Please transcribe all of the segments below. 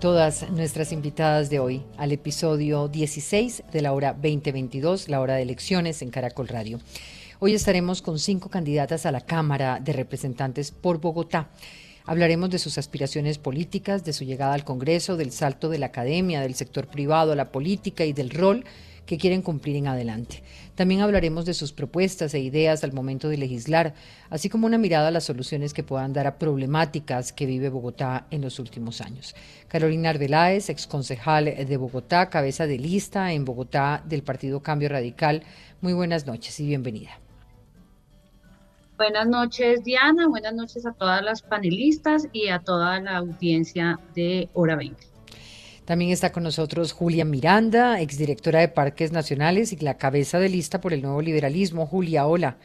todas nuestras invitadas de hoy al episodio 16 de la hora 2022, la hora de elecciones en Caracol Radio. Hoy estaremos con cinco candidatas a la Cámara de Representantes por Bogotá. Hablaremos de sus aspiraciones políticas, de su llegada al Congreso, del salto de la academia, del sector privado a la política y del rol que quieren cumplir en adelante. También hablaremos de sus propuestas e ideas al momento de legislar, así como una mirada a las soluciones que puedan dar a problemáticas que vive Bogotá en los últimos años. Carolina Arbeláez, exconcejal de Bogotá, cabeza de lista en Bogotá del Partido Cambio Radical. Muy buenas noches y bienvenida. Buenas noches, Diana. Buenas noches a todas las panelistas y a toda la audiencia de Hora 20. También está con nosotros Julia Miranda, exdirectora de Parques Nacionales y la cabeza de lista por el nuevo liberalismo. Julia, hola.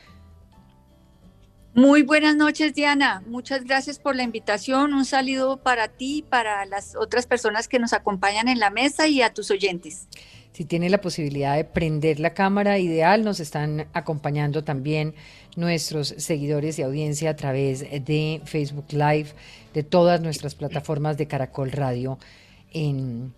Muy buenas noches, Diana. Muchas gracias por la invitación. Un saludo para ti, para las otras personas que nos acompañan en la mesa y a tus oyentes. Si tiene la posibilidad de prender la cámara, ideal. Nos están acompañando también nuestros seguidores y audiencia a través de Facebook Live, de todas nuestras plataformas de Caracol Radio en,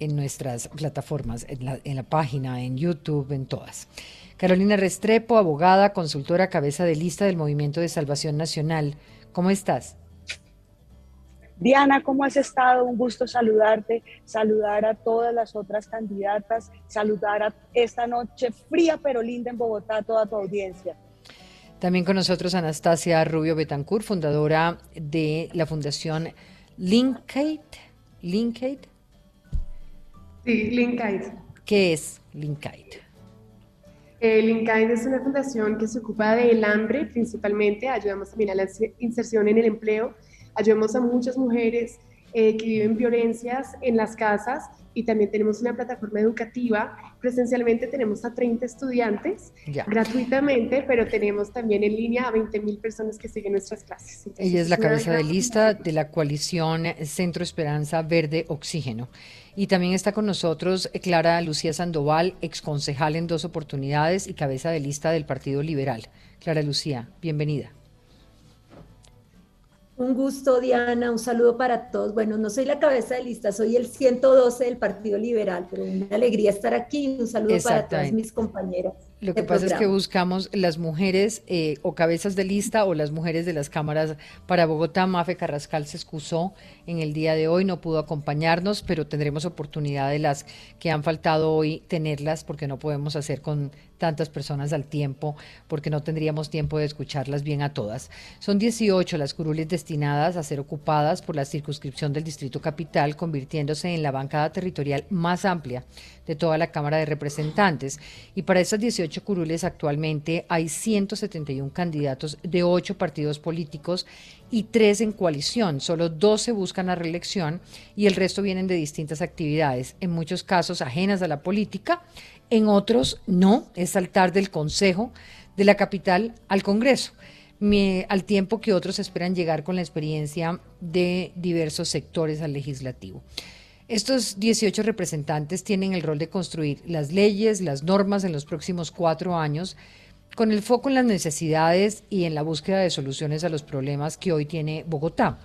nuestras plataformas, en la, en la página, en YouTube, en todas. Carolina Restrepo, abogada, consultora, cabeza de lista del Movimiento de Salvación Nacional. ¿Cómo estás? Diana, ¿cómo has estado? Un gusto saludarte, saludar a todas las otras candidatas, saludar a esta noche fría pero linda en Bogotá a toda tu audiencia. También con nosotros Anastasia Rubio Betancourt, fundadora de la Fundación Linkate Linkade. Sí, Linkade. ¿Qué es Linkade? Eh, es una fundación que se ocupa del hambre principalmente, ayudamos también a la inserción en el empleo, ayudamos a muchas mujeres eh, que viven violencias en las casas y también tenemos una plataforma educativa. Presencialmente tenemos a 30 estudiantes gratuitamente, pero tenemos también en línea a 20 mil personas que siguen nuestras clases. Ella es la cabeza de lista de la coalición Centro Esperanza Verde Oxígeno. Y también está con nosotros Clara Lucía Sandoval, exconcejal en dos oportunidades y cabeza de lista del Partido Liberal. Clara Lucía, bienvenida. Un gusto, Diana, un saludo para todos. Bueno, no soy la cabeza de lista, soy el 112 del Partido Liberal, pero una alegría estar aquí. Un saludo para todas mis compañeras. Lo que pasa es que buscamos las mujeres eh, o cabezas de lista o las mujeres de las cámaras para Bogotá. Mafe Carrascal se excusó en el día de hoy, no pudo acompañarnos, pero tendremos oportunidad de las que han faltado hoy tenerlas porque no podemos hacer con tantas personas al tiempo porque no tendríamos tiempo de escucharlas bien a todas. Son 18 las curules destinadas a ser ocupadas por la circunscripción del Distrito Capital, convirtiéndose en la bancada territorial más amplia de toda la Cámara de Representantes. Y para esas 18 curules actualmente hay 171 candidatos de 8 partidos políticos y 3 en coalición. Solo 12 buscan la reelección y el resto vienen de distintas actividades, en muchos casos ajenas a la política, en otros no, es saltar del Consejo de la capital al Congreso. al tiempo que otros esperan llegar con la experiencia de diversos sectores al legislativo. Estos 18 representantes tienen el rol de construir las leyes, las normas en los próximos cuatro años, con el foco en las necesidades y en la búsqueda de soluciones a los problemas que hoy tiene Bogotá.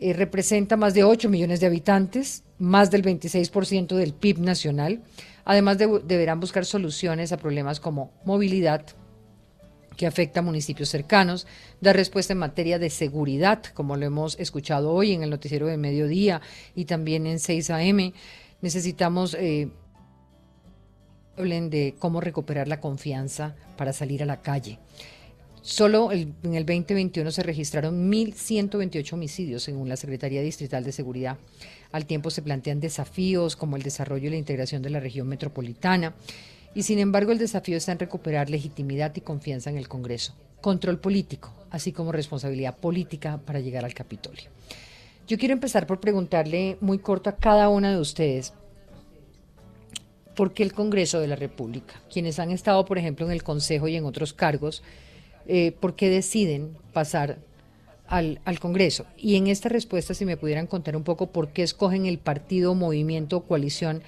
Eh, representa más de 8 millones de habitantes, más del 26% del PIB nacional. Además, deberán buscar soluciones a problemas como movilidad, que afecta a municipios cercanos, dar respuesta en materia de seguridad, como lo hemos escuchado hoy en el noticiero de mediodía y también en 6 AM. Necesitamos eh, hablen de cómo recuperar la confianza para salir a la calle. Solo en el 2021 se registraron 1.128 homicidios, según la Secretaría Distrital de Seguridad. Al tiempo se plantean desafíos como el desarrollo y la integración de la región metropolitana y sin embargo el desafío está en recuperar legitimidad y confianza en el Congreso, control político, así como responsabilidad política para llegar al Capitolio. Yo quiero empezar por preguntarle muy corto a cada una de ustedes, ¿por qué el Congreso de la República? Quienes han estado, por ejemplo, en el Consejo y en otros cargos, eh, ¿por qué deciden pasar al, al, Congreso? Y en esta respuesta, si me pudieran contar un poco por qué escogen el partido, movimiento o coalición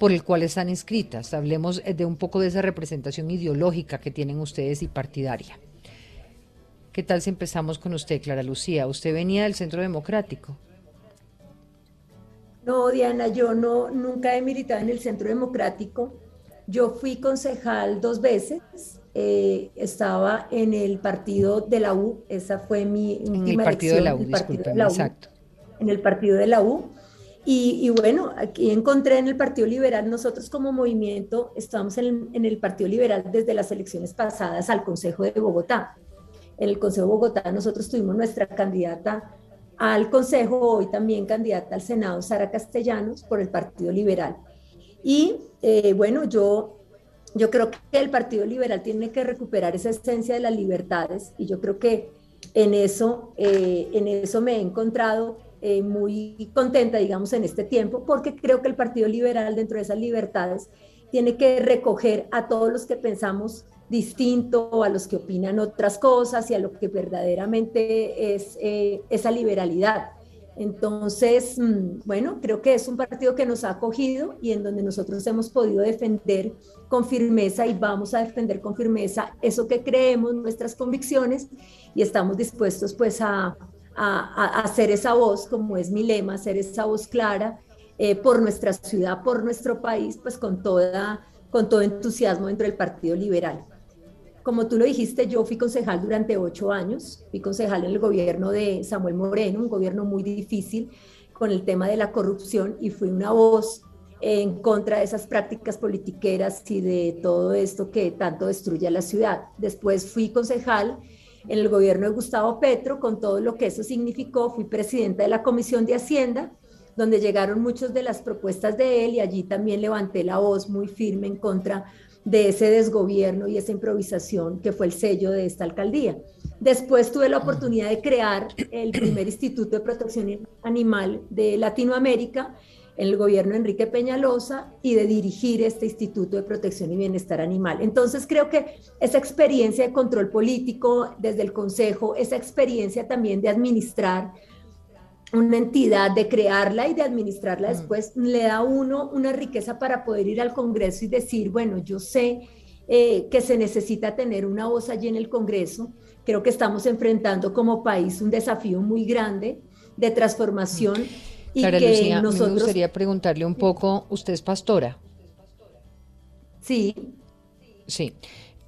por el cual están inscritas. Hablemos de un poco de esa representación ideológica que tienen ustedes y partidaria. ¿Qué tal si empezamos con usted, Clara Lucía? Usted venía del Centro Democrático. No, Diana, yo no, nunca he militado en el Centro Democrático. Yo fui concejal dos veces. Eh, estaba en el partido de la U. Esa fue mi en el partido de la U, exacto. En el partido de la U. Y, bueno, aquí encontré en el Partido Liberal, nosotros como movimiento estamos en, el Partido Liberal desde las elecciones pasadas al Consejo de Bogotá en el Consejo de Bogotá nosotros tuvimos nuestra candidata al Consejo, hoy también candidata al Senado, Sara Castellanos, por el Partido Liberal. Y eh, bueno, yo, yo creo que el Partido Liberal tiene que recuperar esa esencia de las libertades y yo creo que en eso, eh, en eso me he encontrado eh, muy contenta, digamos, en este tiempo, porque creo que el Partido Liberal dentro de esas libertades tiene que recoger a todos los que pensamos distinto a los que opinan otras cosas y a lo que verdaderamente es eh, esa liberalidad. Entonces, mm, bueno, creo que es un partido que nos ha acogido y en donde nosotros hemos podido defender con firmeza y vamos a defender con firmeza eso que creemos, nuestras convicciones y estamos dispuestos pues a, a, hacer esa voz, como es mi lema, hacer esa voz clara eh, por nuestra ciudad, por nuestro país, pues con, toda, con todo entusiasmo dentro del Partido Liberal. Como tú lo dijiste, yo fui concejal durante ocho años, fui concejal en el gobierno de Samuel Moreno, un gobierno muy difícil con el tema de la corrupción y fui una voz en contra de esas prácticas politiqueras y de todo esto que tanto destruye a la ciudad. Después fui concejal en el gobierno de Gustavo Petro, con todo lo que eso significó, fui presidenta de la Comisión de Hacienda, donde llegaron muchas de las propuestas de él y allí también levanté la voz muy firme en contra de ese desgobierno y esa improvisación que fue el sello de esta alcaldía. Después tuve la oportunidad de crear el primer Instituto de Protección Animal de Latinoamérica el gobierno de Enrique Peñalosa y de dirigir este Instituto de Protección y Bienestar Animal. Entonces creo que esa experiencia de control político desde el Consejo, esa experiencia también de administrar una entidad, de crearla y de administrarla mm. después, le da a uno una riqueza para poder ir al Congreso y decir, bueno, yo sé eh, que se necesita tener una voz allí en el Congreso. Creo que estamos enfrentando como país un desafío muy grande de transformación. Y que Lucía, nosotros... me gustaría preguntarle un poco, usted es pastora. Sí. Sí.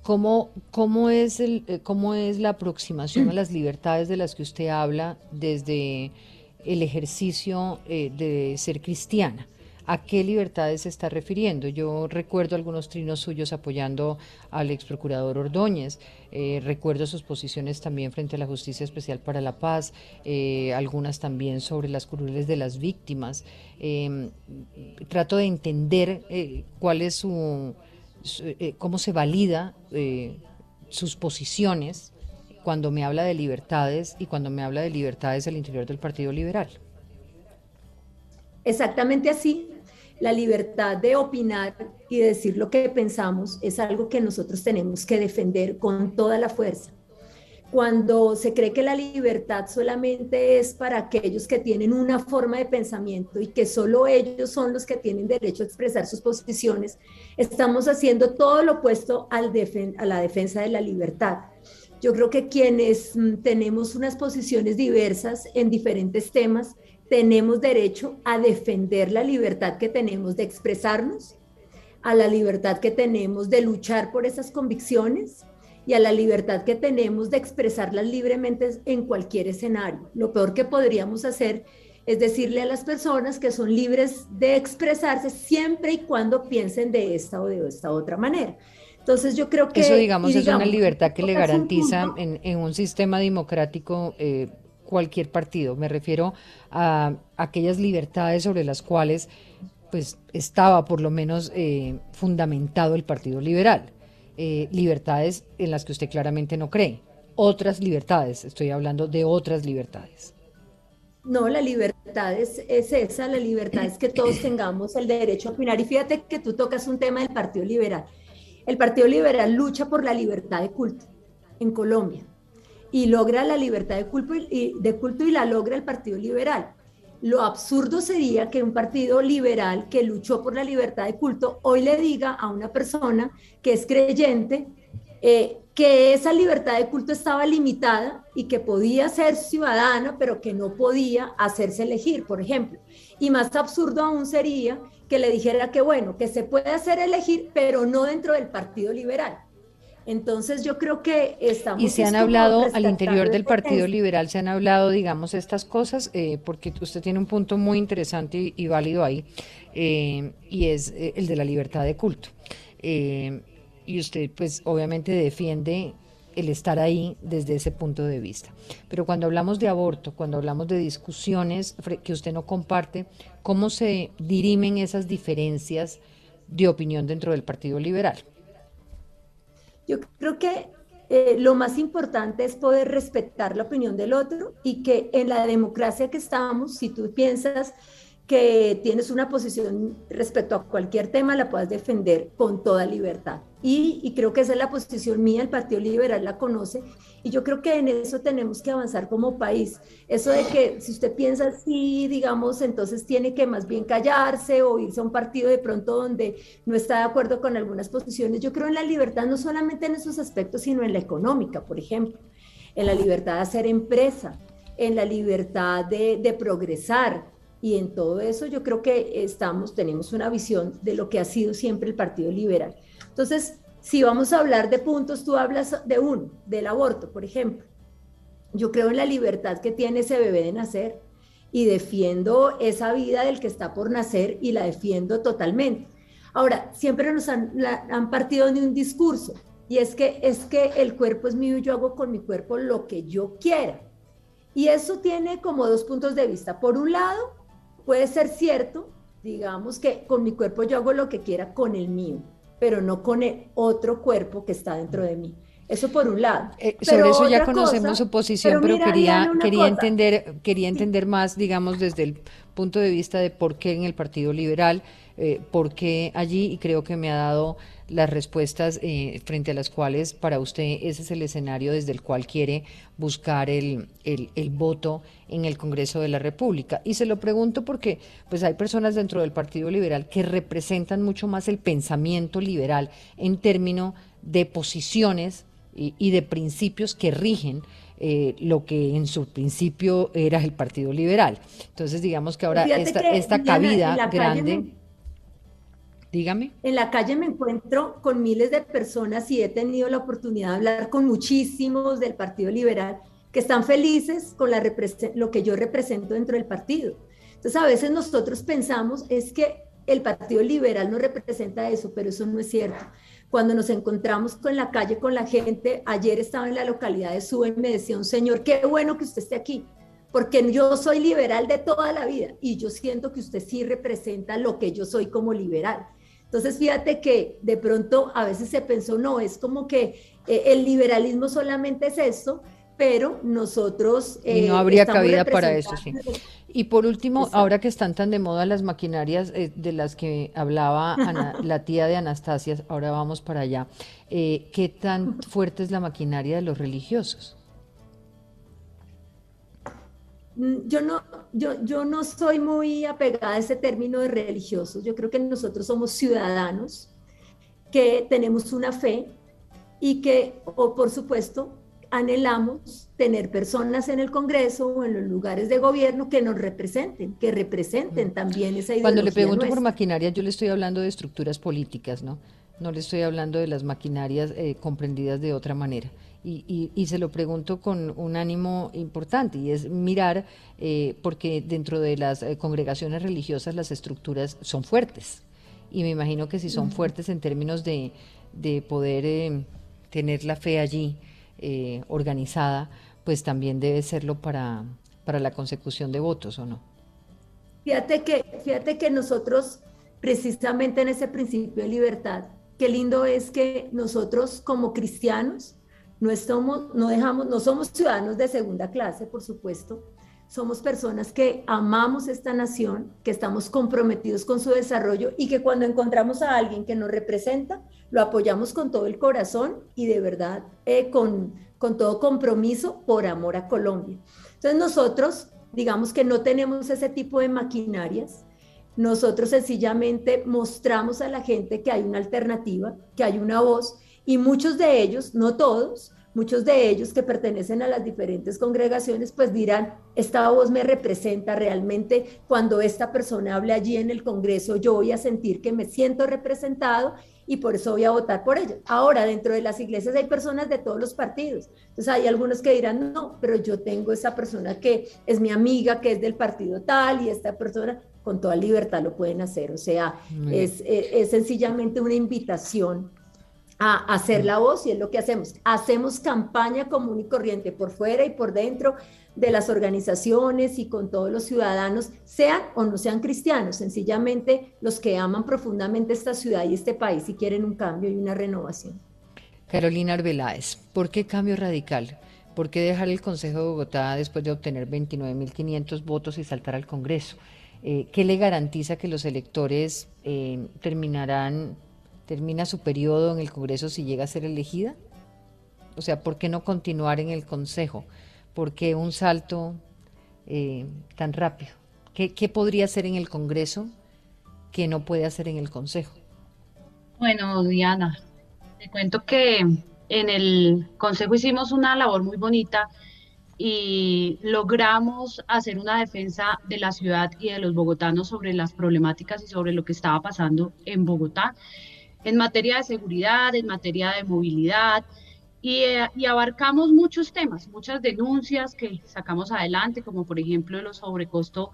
¿Cómo, cómo, es el, eh, ¿Cómo es la aproximación a las libertades de las que usted habla desde el ejercicio eh, de ser cristiana. ¿A qué libertades se está refiriendo? Yo recuerdo algunos trinos suyos apoyando al ex procurador Ordóñez, eh, recuerdo sus posiciones también frente a la Justicia Especial para la Paz, eh, algunas también sobre las crueles de las víctimas. Em, trato de entender cuál es su, cómo se valida sus posiciones cuando me habla de libertades y cuando me habla de libertades al interior del Partido Liberal. Exactamente así. La libertad de opinar y decir lo que pensamos es algo que nosotros tenemos que defender con toda la fuerza. Cuando se cree que la libertad solamente es para aquellos que tienen una forma de pensamiento y que solo ellos son los que tienen derecho a expresar sus posiciones, estamos haciendo todo lo opuesto al a la defensa de la libertad. Yo creo que quienes mm, tenemos unas posiciones diversas en diferentes temas, tenemos derecho a defender la libertad que tenemos de expresarnos, a la libertad que tenemos de luchar por esas convicciones y a la libertad que tenemos de expresarlas libremente en cualquier escenario. Lo peor que podríamos hacer es decirle a las personas que son libres de expresarse siempre y cuando piensen de esta o de esta otra manera. Entonces yo creo que... Eso, digamos, es una libertad que le garantiza en, un sistema democrático eh, cualquier partido. Me refiero a aquellas libertades sobre las cuales pues estaba por lo menos eh, fundamentado el Partido Liberal. Eh, libertades en las que usted claramente no cree. Otras libertades, estoy hablando de otras libertades. No, la libertad libertad es, esa, la libertad es que todos tengamos el derecho a opinar. Y fíjate que tú tocas un tema del Partido Liberal. El Partido Liberal lucha por la libertad de culto en Colombia y logra la libertad de culto y, la logra el Partido Liberal. Lo absurdo sería que un partido liberal que luchó por la libertad de culto hoy le diga a una persona que es creyente eh, que esa libertad de culto estaba limitada y que podía ser ciudadana, pero que no podía hacerse elegir, por ejemplo. Y más absurdo aún sería que le dijera que, bueno, que se puede hacer elegir, pero no dentro del Partido Liberal. Entonces yo creo que estamos... Y se han hablado al interior del Partido Liberal, se han hablado, digamos, estas cosas, eh, porque usted tiene un punto muy interesante y, válido ahí, eh, y es el de la libertad de culto y usted pues obviamente defiende el estar ahí desde ese punto de vista. Pero cuando hablamos de aborto, cuando hablamos de discusiones que usted no comparte, ¿cómo se dirimen esas diferencias de opinión dentro del Partido Liberal? Yo creo que eh, lo más importante es poder respetar la opinión del otro y que en la democracia que estamos, si tú piensas que tienes una posición respecto a cualquier tema, la puedas defender con toda libertad. Y, creo que esa es la posición mía, el Partido Liberal la conoce, y yo creo que en eso tenemos que avanzar como país. Eso de que si usted piensa así, digamos, entonces tiene que más bien callarse o irse a un partido de pronto donde no está de acuerdo con algunas posiciones. Yo creo en la libertad no solamente en esos aspectos, sino en la económica, por ejemplo, en la libertad de hacer empresa, en la libertad de, de progresar, y en todo eso yo creo que estamos, tenemos una visión de lo que ha sido siempre el Partido Liberal. Entonces, si vamos a hablar de puntos, tú hablas de uno, del aborto, por ejemplo. Yo creo en la libertad que tiene ese bebé de nacer y defiendo esa vida del que está por nacer y la defiendo totalmente. Ahora, siempre nos han, han partido de un discurso y es que es que el cuerpo es mío y yo hago con mi cuerpo lo que yo quiera. Y eso tiene como dos puntos de vista. Por un lado, puede ser cierto, digamos que con mi cuerpo yo hago lo que quiera con el mío pero no con el otro cuerpo que está dentro de mí. Eso por un lado. Eh, sobre eso ya conocemos su posición, pero, quería, quería entender, quería entender más, digamos, desde el punto de vista de por qué en el Partido Liberal, eh, por qué allí, y creo que me ha dado las respuestas eh, frente a las cuales para usted ese es el escenario desde el cual quiere buscar el, el, el, voto en el Congreso de la República. Y se lo pregunto porque pues hay personas dentro del Partido Liberal que representan mucho más el pensamiento liberal en términos de posiciones y, de principios que rigen eh, lo que en su principio era el Partido Liberal. Entonces, digamos que ahora esta, esta cabida grande... Dígame. En la calle me encuentro con miles de personas y he tenido la oportunidad de hablar con muchísimos del Partido Liberal que están felices con la lo que yo represento dentro del partido. Entonces a veces nosotros pensamos es que el Partido Liberal no representa eso, pero eso no es cierto. Cuando nos encontramos con la calle con la gente, ayer estaba en la localidad de Suben, me decía un señor, qué bueno que usted esté aquí, porque yo soy liberal de toda la vida y yo siento que usted sí representa lo que yo soy como liberal. Entonces, fíjate que de pronto a veces se pensó, no, es como que eh, el liberalismo solamente es esto, pero nosotros... y no eh, habría cabida para eso, sí. Y por último, ahora que están tan de moda las maquinarias eh, de las que hablaba la tía de Anastasia, ahora vamos para allá, ¿qué tan fuerte es la maquinaria de los religiosos? Mm, yo no, yo, yo no soy muy apegada a ese término de religiosos. Yo creo que nosotros somos ciudadanos que tenemos una fe y que, o por supuesto, anhelamos tener personas en el Congreso o en los lugares de gobierno que nos representen, que representen también esa idea. Cuando le pregunto por maquinaria, yo le estoy hablando de estructuras políticas, ¿no? No le estoy hablando de las maquinarias eh, comprendidas de otra manera y, se lo pregunto con un ánimo importante y es mirar, eh, porque dentro de las eh, congregaciones religiosas las estructuras son fuertes y me imagino que si son fuertes en términos de, poder eh, tener la fe allí organizada, pues también debe serlo para, para la consecución de votos o no. Fíjate que, fíjate que nosotros, precisamente en ese principio de libertad, qué lindo es que nosotros como cristianos, no, no, dejamos, no somos ciudadanos de segunda clase, por supuesto, somos personas que amamos esta nación, que estamos comprometidos con su desarrollo y que cuando encontramos a alguien que nos representa, lo apoyamos con todo el corazón y de verdad eh, con, con todo compromiso por amor a Colombia. Entonces nosotros, digamos que no tenemos ese tipo de maquinarias, nosotros sencillamente mostramos a la gente que hay una alternativa, que hay una voz y muchos de ellos, no todos, muchos de ellos que pertenecen a las diferentes congregaciones, pues dirán, esta voz me representa realmente, cuando esta persona hable allí en el Congreso, yo voy a sentir que me siento representado y por eso voy a votar por ella. Ahora, dentro de las iglesias hay personas de todos los partidos. Entonces hay algunos que dirán, no, pero yo tengo esa persona que es mi amiga, que es del partido tal, y esta persona con toda libertad lo pueden hacer. O sea, es, es sencillamente una invitación a hacer la voz y es lo que hacemos. Hacemos campaña común y corriente por fuera y por dentro de las organizaciones y con todos los ciudadanos, sean o no sean cristianos, sencillamente los que aman profundamente esta ciudad y este país y quieren un cambio y una renovación. Carolina Arbeláez, ¿por qué cambio radical? ¿Por qué dejar el Consejo de Bogotá después de obtener 29.500 votos y saltar al Congreso? Eh, ¿Qué le garantiza que los electores eh, terminarán termina su periodo en el Congreso si llega a ser elegida? O sea, ¿por qué no continuar en el Consejo? ¿Por qué un salto eh, tan rápido? ¿Qué, ¿Qué podría hacer en el Congreso que no puede hacer en el Consejo? Bueno, Diana, te cuento que en el Consejo hicimos una labor muy bonita y logramos hacer una defensa de la ciudad y de los bogotanos sobre las problemáticas y sobre lo que estaba pasando en Bogotá en materia de seguridad, en materia de movilidad, eh, y, abarcamos muchos temas, muchas denuncias que sacamos adelante, como por ejemplo el sobrecosto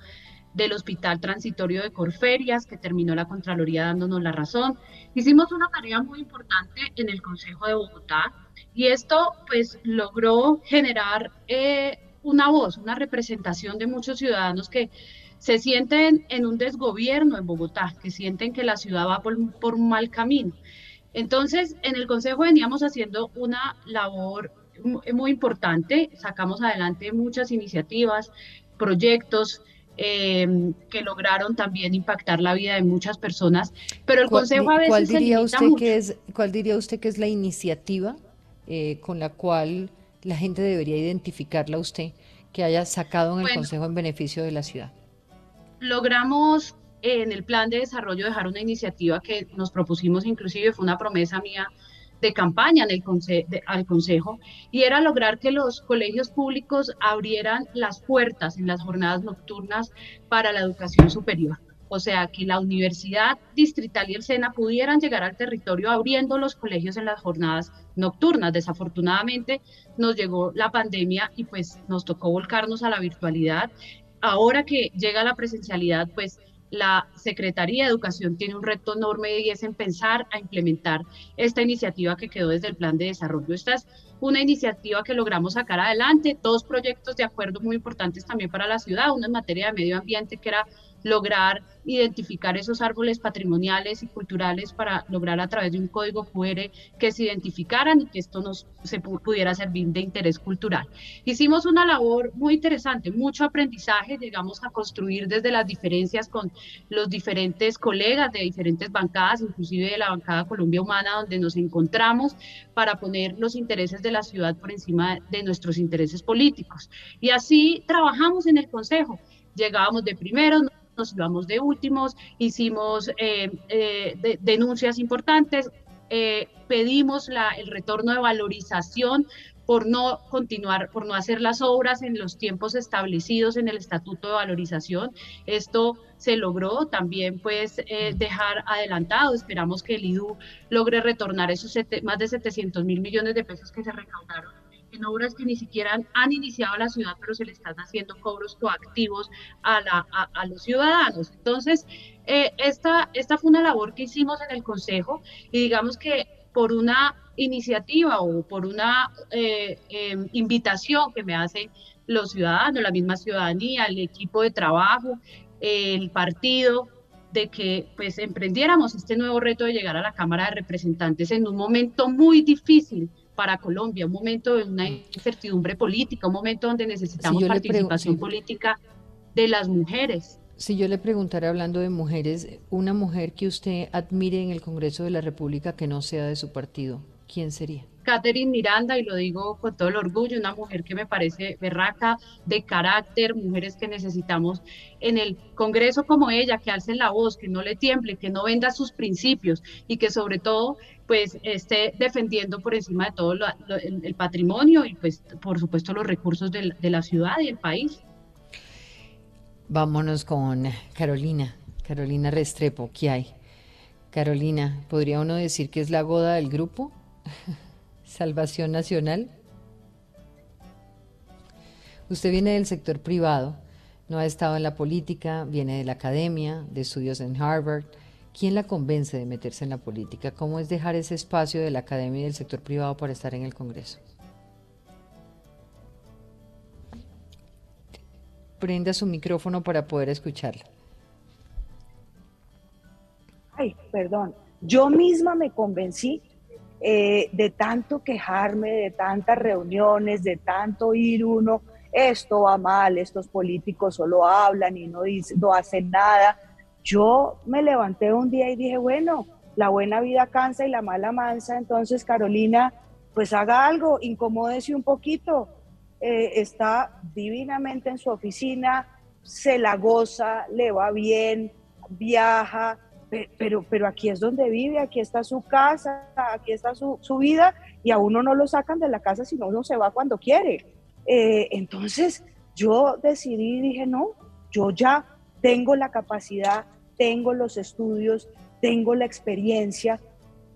del Hospital Transitorio de Corferias, que terminó la Contraloría dándonos la razón. Hicimos una tarea muy importante en el Consejo de Bogotá y esto pues logró generar eh, una voz, una representación de muchos ciudadanos que se sienten en un desgobierno en Bogotá, que sienten que la ciudad va por, un mal camino. Entonces, en el Consejo veníamos haciendo una labor muy importante, sacamos adelante muchas iniciativas, proyectos, em, que lograron también impactar la vida de muchas personas, pero el Consejo a veces ¿cuál diría usted que es ¿Cuál diría usted que es la iniciativa eh, con la cual la gente debería identificarla a usted que haya sacado en el Consejo en beneficio de la ciudad? Logramos en el plan de desarrollo dejar una iniciativa que nos propusimos, inclusive fue una promesa mía de campaña en el al Consejo, y era lograr que los colegios públicos abrieran las puertas en las jornadas nocturnas para la educación superior. O sea, que la Universidad Distrital y el SENA pudieran llegar al territorio abriendo los colegios en las jornadas nocturnas. Desafortunadamente nos llegó la pandemia y pues nos tocó volcarnos a la virtualidad ahora que llega la presencialidad, pues la Secretaría de Educación tiene un reto enorme y es en pensar a implementar esta iniciativa que quedó desde el Plan de Desarrollo. Esta es una iniciativa que logramos sacar adelante, dos proyectos de acuerdo muy importantes también para la ciudad, uno en materia de medio ambiente que era lograr identificar esos árboles patrimoniales y culturales para lograr a través de un código QR que se identificaran y que esto nos se pudiera servir de interés cultural. Hicimos una labor muy interesante, mucho aprendizaje, llegamos a construir desde las diferencias con los diferentes colegas de diferentes bancadas, inclusive de la bancada Colombia Humana, donde nos encontramos para poner los intereses de la ciudad por encima de nuestros intereses políticos. Y así trabajamos en el Consejo. Llegábamos de primeros, nos íbamos de últimos, hicimos eh, eh, denuncias importantes, eh, pedimos la, el retorno de valorización por no continuar, por no hacer las obras en los tiempos establecidos en el Estatuto de Valorización. Esto se logró también pues dejar adelantado. Esperamos que el IDU logre retornar esos más de 700 mil millones de pesos que se recaudaron en obras que ni siquiera han, iniciado la ciudad, pero se le están haciendo cobros coactivos a, la, a, los ciudadanos. Entonces, eh, esta, esta fue una labor que hicimos en el Consejo y digamos que por una iniciativa o por una eh, em, invitación que me hacen los ciudadanos, la misma ciudadanía, el equipo de trabajo, el partido, de que pues emprendiéramos este nuevo reto de llegar a la Cámara de Representantes en un momento muy difícil para Colombia, un momento de una incertidumbre política, un momento donde necesitamos participación política de las mujeres. Si yo le preguntara, hablando de mujeres, una mujer que usted admire en el Congreso de la República que no sea de su partido, ¿quién sería? Catherine Miranda, y lo digo con todo el orgullo, una mujer que me parece berraca, de carácter, mujeres que necesitamos en el Congreso como ella, que alcen la voz, que no le tiemble, que no venda sus principios y que sobre todo pues esté defendiendo por encima de todo el, patrimonio y pues por supuesto los recursos de la ciudad y el país. Vámonos con Carolina, Carolina Restrepo, ¿qué hay? Carolina, ¿podría uno decir que es la goda del grupo? Salvación Nacional. Usted viene del sector privado, no ha estado en la política, viene de la academia, de estudios en Harvard. ¿Quién la convence de meterse en la política? ¿Cómo es dejar ese espacio de la academia y del sector privado para estar en el Congreso? Prenda su micrófono para poder escucharla. Ay, perdón. Yo misma me convencí eh, de tanto quejarme, de tantas reuniones, de tanto ir uno, esto va mal, estos políticos solo hablan y no, no hacen nada. Yo me levanté un día y dije, bueno, la buena vida cansa y la mala mansa, entonces Carolina, pues haga algo, incomódese un poquito, eh, está divinamente en su oficina, se la goza, le va bien, viaja, pero, pero aquí es donde vive, aquí está su casa, aquí está su, vida y a uno no lo sacan de la casa, sino uno se va cuando quiere. Eh, entonces yo decidí dije, no, yo ya tengo la capacidad, tengo los estudios, tengo la experiencia,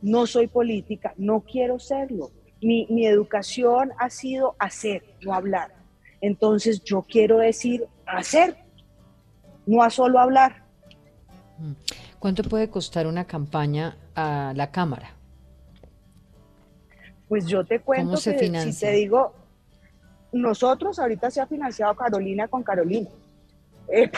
no soy política, no quiero serlo. Mi, mi educación ha sido hacer, no hablar. Entonces yo quiero decir hacer, no a solo hablar. Mm. ¿Cuánto puede costar una campaña a la Cámara? Pues yo te cuento que si te digo, nosotros ahorita se ha financiado Carolina con Carolina. Eh,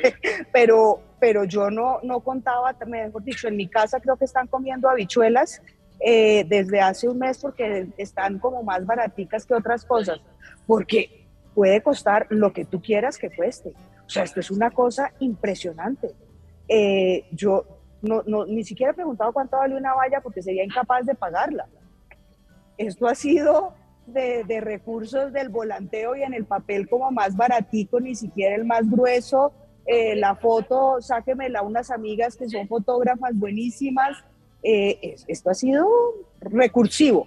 pero, pero yo no, no contaba, mejor dicho, en mi casa creo que están comiendo habichuelas eh, desde hace un mes porque están como más baraticas que otras cosas, porque puede costar lo que tú quieras que cueste. O sea, esto es una cosa impresionante. Eh, yo no, ni siquiera he preguntado cuánto vale una valla porque sería incapaz de pagarla. Esto ha sido de, recursos del volanteo y en el papel como más baratico, ni siquiera el más grueso. Eh, la foto, sáquemela unas amigas que son fotógrafas buenísimas. Eh, esto ha sido recursivo.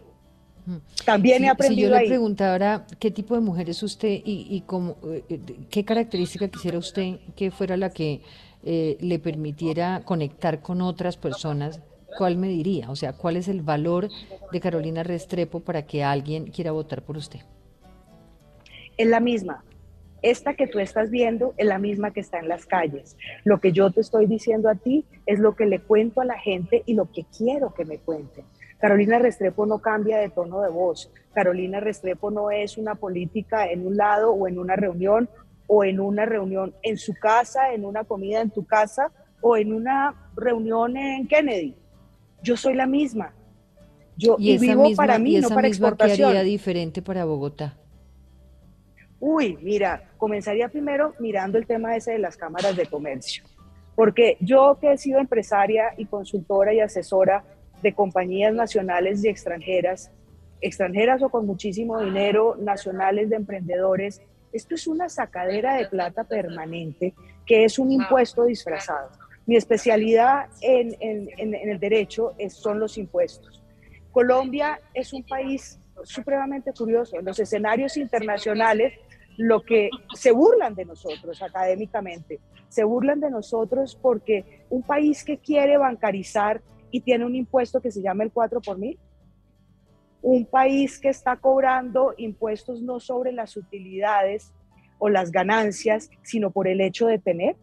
También he aprendido. Si yo le preguntara qué tipo de mujer es usted y, y cómo, qué característica quisiera usted que fuera la que eh, le permitiera conectar con otras personas, ¿cuál me diría? O sea, ¿cuál es el valor de Carolina Restrepo para que alguien quiera votar por usted? Es la misma. Esta que tú estás viendo es la misma que está en las calles. Lo que yo te estoy diciendo a ti es lo que le cuento a la gente y lo que quiero que me cuenten. Carolina Restrepo no cambia de tono de voz. Carolina Restrepo no es una política en un lado o en una reunión o en una reunión en su casa, en una comida en tu casa o en una reunión en Kennedy. Yo soy la misma. Yo y, vivo para mí, no para exportación. ¿Qué haría diferente para Bogotá? Uy, mira, comenzaría primero mirando el tema ese de las cámaras de comercio. Porque yo que he sido empresaria y consultora y asesora de compañías nacionales y extranjeras, extranjeras o con muchísimo dinero, nacionales de emprendedores, esto es una sacadera de plata permanente que es un impuesto disfrazado. Mi especialidad en, el derecho son los impuestos. Colombia es un país supremamente curioso. En los escenarios internacionales, lo que se burlan de nosotros académicamente, se burlan de nosotros porque un país que quiere bancarizar y tiene un impuesto que se llama el 4 por mil, un país que está cobrando impuestos no sobre las utilidades o las ganancias, sino por el hecho de tener.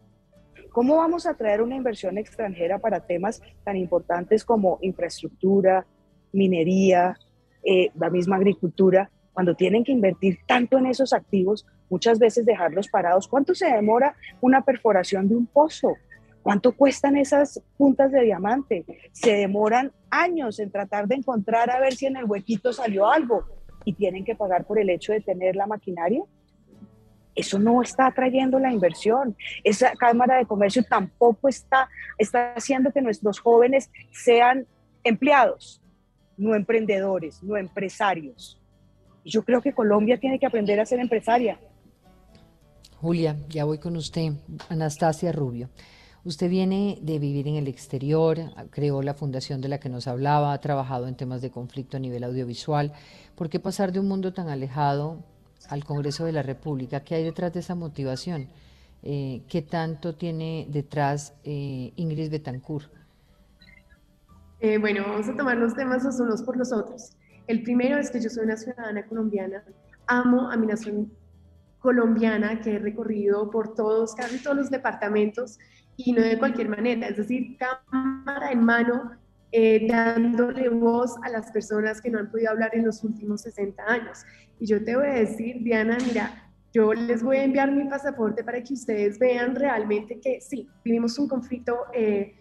¿Cómo vamos a traer una inversión extranjera para temas tan importantes como infraestructura, minería, eh, la misma agricultura, cuando tienen que invertir tanto en esos activos, muchas veces dejarlos parados? ¿Cuánto se demora una perforación de un pozo? ¿Cuánto cuestan esas puntas de diamante? Se demoran años en tratar de encontrar a ver si en el huequito salió algo y tienen que pagar por el hecho de tener la maquinaria. Eso no está atrayendo la inversión. Esa Cámara de Comercio tampoco está, está haciendo que nuestros jóvenes sean empleados, no emprendedores, no empresarios. Yo creo que Colombia tiene que aprender a ser empresaria. Julia, ya voy con usted, Anastasia Rubio. Usted viene de vivir en el exterior, creó la fundación de la que nos hablaba, ha trabajado en temas de conflicto a nivel audiovisual. ¿Por qué pasar de un mundo tan alejado al Congreso de la República? ¿Qué hay detrás de esa motivación? Eh, ¿Qué tanto tiene detrás eh, Ingrid Betancourt? Eh, bueno, vamos a tomar los temas los unos por los otros. El primero es que yo soy una ciudadana colombiana, amo a mi nación colombiana que he recorrido por todos, casi todos los departamentos y no de cualquier manera, es decir, cámara en mano, eh, dándole voz a las personas que no han podido hablar en los últimos 60 años. Y yo te voy a decir, Diana, mira, yo les voy a enviar mi pasaporte para que ustedes vean realmente que sí, vivimos un conflicto, eh,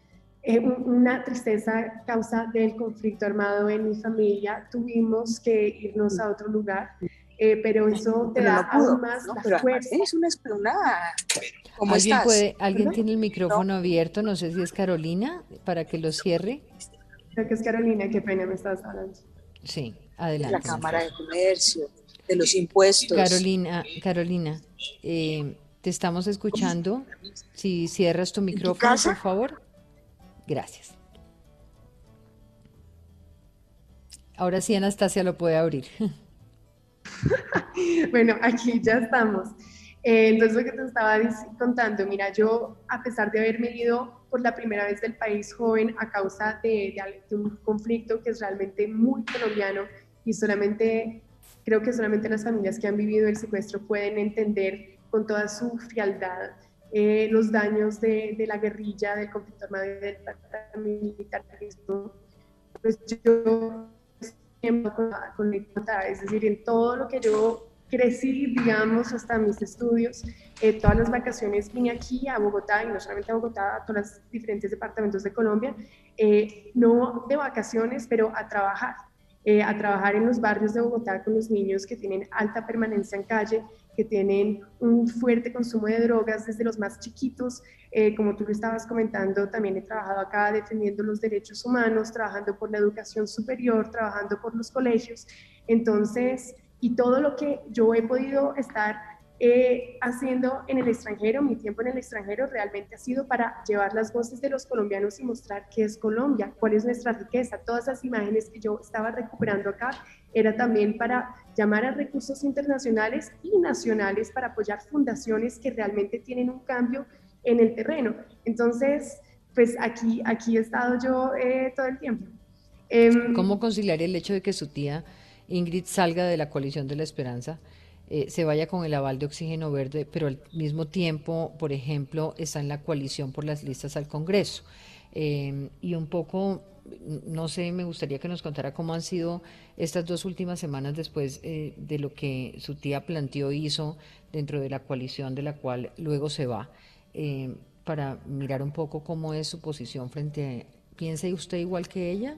eh, una tristeza causa del conflicto armado en mi familia. Tuvimos que irnos a otro lugar, pero eso te da aún más la fuerza. Es una esplanada. ¿Cómo ¿Alguien, Puede, ¿Alguien tiene el micrófono abierto? No sé si es Carolina, para que lo cierre. Creo que es Carolina, qué pena me estás hablando. Sí, adelante. La Cámara de Comercio, de los impuestos. Carolina, Carolina, eh, te estamos escuchando. Si cierras tu micrófono, por favor. Gracias. Ahora sí, Anastasia lo puede abrir. bueno, aquí ya estamos. Eh, entonces, lo que te estaba contando, mira, yo, a pesar de haberme ido por la primera vez del país joven a causa de, un conflicto que es realmente muy colombiano y solamente, creo que solamente las familias que han vivido el secuestro pueden entender con toda su frialdad eh, los daños de, la guerrilla, del conflicto armado y del militarismo. Pues yo con, con es decir, en todo lo que yo crecí, digamos, hasta mis estudios. Eh, todas las vacaciones vine aquí a Bogotá, y no solamente a Bogotá, a todos los diferentes departamentos de Colombia, eh, no de vacaciones, pero a trabajar. Eh, a trabajar en los barrios de Bogotá con los niños que tienen alta permanencia en calle, que tienen un fuerte consumo de drogas desde los más chiquitos. como tú lo estabas comentando, también he trabajado acá defendiendo los derechos humanos, trabajando por la educación superior, trabajando por los colegios. Entonces, y todo lo que yo he podido estar eh, haciendo en el extranjero, mi tiempo en el extranjero realmente ha sido para llevar las voces de los colombianos y mostrar qué es Colombia, cuál es nuestra riqueza. Todas esas imágenes que yo estaba recuperando acá era también para llamar a recursos internacionales y nacionales para apoyar fundaciones que realmente tienen un cambio en el terreno. Entonces, pues aquí, aquí he estado yo eh, todo el tiempo. Em, ¿Cómo conciliar el hecho de que su tía Ingrid salga de la coalición de la esperanza, eh, se vaya con el aval de oxígeno verde, pero al mismo tiempo, por ejemplo, está en la coalición por las listas al Congreso. Eh, y un poco, no sé, me gustaría que nos contara cómo han sido estas dos últimas semanas después eh, de lo que su tía planteó y hizo dentro de la coalición de la cual luego se va, para mirar un poco cómo es su posición frente a... ¿Piensa usted igual que ella?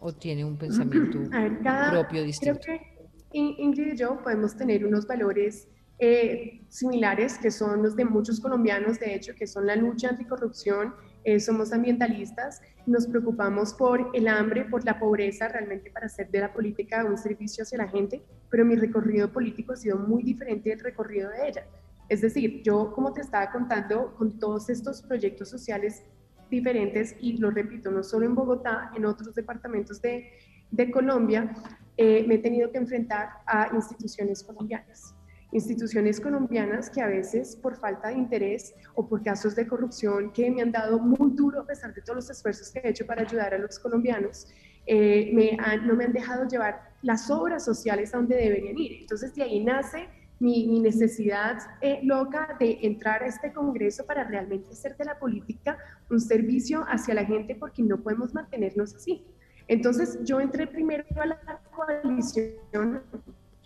o tiene un pensamiento propio distinto? Creo que Ingrid y yo podemos tener unos valores eh, similares que son los de muchos colombianos, de hecho, que son la lucha anticorrupción, eh, somos ambientalistas, nos preocupamos por el hambre, por la pobreza, realmente para hacer de la política un servicio hacia la gente, pero mi recorrido político ha sido muy diferente del recorrido de ella. Es decir, yo, como te estaba contando, con todos estos proyectos sociales diferentes y lo repito, no solo en Bogotá, en otros departamentos de, de Colombia, eh, me he tenido que enfrentar a instituciones colombianas. Instituciones colombianas que a veces por falta de interés o por casos de corrupción que me han dado muy duro a pesar de todos los esfuerzos que he hecho para ayudar a los colombianos, eh, me no me han dejado llevar las obras sociales a donde deberían ir. Entonces de ahí nace mi, necesidad eh, loca de entrar a este Congreso para realmente hacer de la política un servicio hacia la gente porque no podemos mantenernos así. Entonces yo entré primero a la coalición,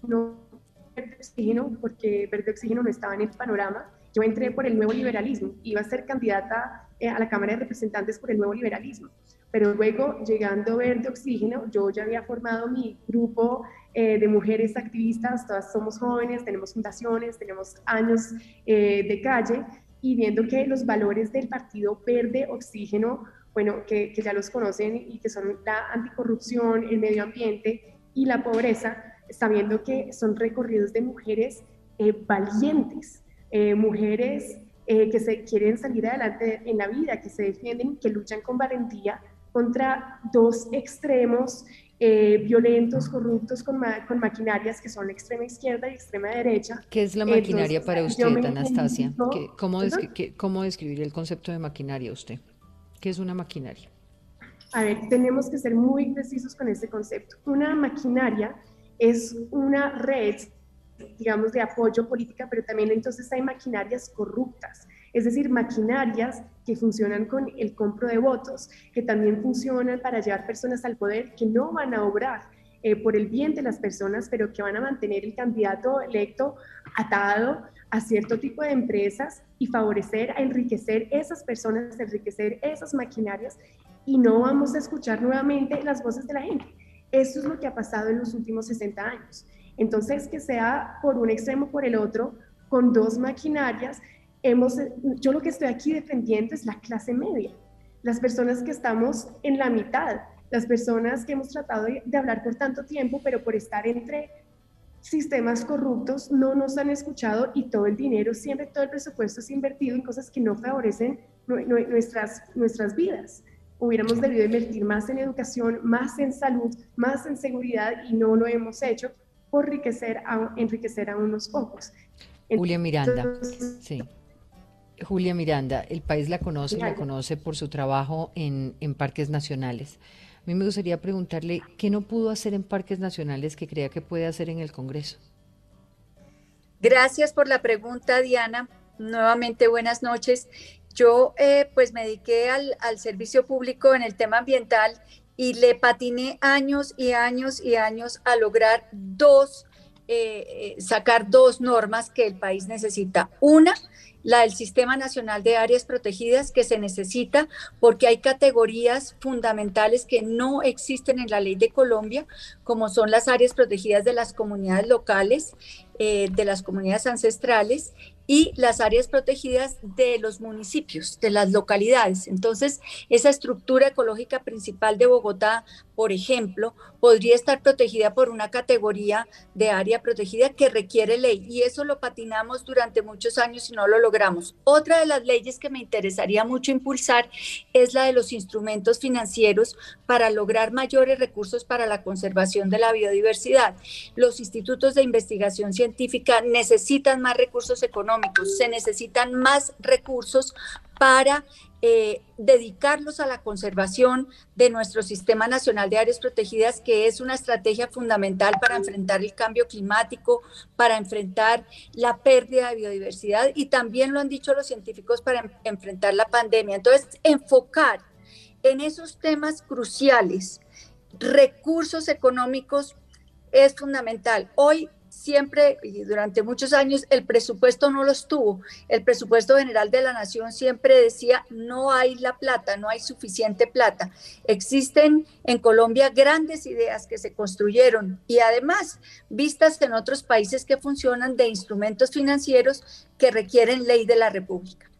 no Verde Oxígeno, porque Verde Oxígeno no estaba en el panorama, Yo entré por el nuevo liberalismo, iba a ser candidata eh, a la Cámara de Representantes por el nuevo liberalismo, pero luego llegando Verde Oxígeno, yo ya había formado mi grupo eh, de mujeres activistas, todas somos jóvenes, tenemos fundaciones, tenemos años eh, de calle, y viendo que los valores del Partido Verde Oxígeno, bueno, que, que ya los conocen y que son la anticorrupción, el medio ambiente y la pobreza, sabiendo que son recorridos de mujeres valientes, eh, mujeres eh, que se quieren salir adelante en la vida, que se defienden, que luchan con valentía contra dos extremos eh, violentos, corruptos, con, con, maquinarias que son la extrema izquierda y extrema derecha. ¿Qué es la maquinaria para usted, Anastasia? ¿Cómo, ¿Cómo describiría el concepto de maquinaria usted? ¿Qué es una maquinaria? A ver, tenemos que ser muy precisos con este concepto. Una maquinaria es una red digamos, de apoyo política, pero también entonces hay maquinarias corruptas, es decir, maquinarias que funcionan con el compro de votos, que también funcionan para llevar personas al poder, que no van a obrar eh, por el bien de las personas, pero que van a mantener el candidato electo atado a cierto tipo de empresas y favorecer, a enriquecer esas personas, enriquecer esas maquinarias y no vamos a escuchar nuevamente las voces de la gente. Eso es lo que ha pasado en los últimos 60 años. Entonces, que sea por un extremo o por el otro, con dos maquinarias, hemos, yo lo que estoy aquí defendiendo es la clase media, las personas que estamos en la mitad, las personas que hemos tratado de, hablar por tanto tiempo, pero por estar entre sistemas corruptos no nos han escuchado y todo el dinero, siempre todo el presupuesto es invertido en cosas que no favorecen nuestras, nuestras vidas. Hubiéramos debido invertir más en educación, más en salud, más en seguridad y no lo hemos hecho enriquecer a, enriquecer a unos pocos. Julia Miranda, sí. Julia Miranda, el país la conoce, la conoce por su trabajo en, en, parques nacionales. A mí me gustaría preguntarle, ¿qué no pudo hacer en parques nacionales que crea que puede hacer en el Congreso? Gracias por la pregunta, Diana. Nuevamente, buenas noches. Yo eh, pues me dediqué al, servicio público en el tema ambiental y le patiné años y años y años a lograr dos, eh, eh, sacar dos normas que el país necesita. Una, la del Sistema Nacional de Áreas Protegidas que se necesita porque hay categorías fundamentales que no existen en la ley de Colombia, como son las áreas protegidas de las comunidades locales, eh, de las comunidades ancestrales y las áreas protegidas de los municipios, de las localidades. Entonces, esa estructura ecológica principal de Bogotá, por ejemplo, podría estar protegida por una categoría de área protegida que requiere ley y eso lo patinamos durante muchos años y no lo logramos. Otra de las leyes que me interesaría mucho impulsar es la de los instrumentos financieros para lograr mayores recursos para la conservación de la biodiversidad. Los institutos de investigación científica necesitan más recursos económicos, se necesitan más recursos para eh, dedicarlos a la conservación de nuestro Sistema Nacional de Áreas Protegidas, que es una estrategia fundamental para enfrentar el cambio climático, para enfrentar la pérdida de biodiversidad y también lo han dicho los científicos para enfrentar la pandemia. Entonces, enfocar en esos temas cruciales, recursos económicos es fundamental. Hoy siempre y durante muchos años el presupuesto no lo estuvo. El presupuesto general de la nación siempre decía no hay la plata, no hay suficiente plata. Existen en Colombia grandes ideas que se construyeron y además vistas en otros países que funcionan de instrumentos financieros que requieren ley de la República.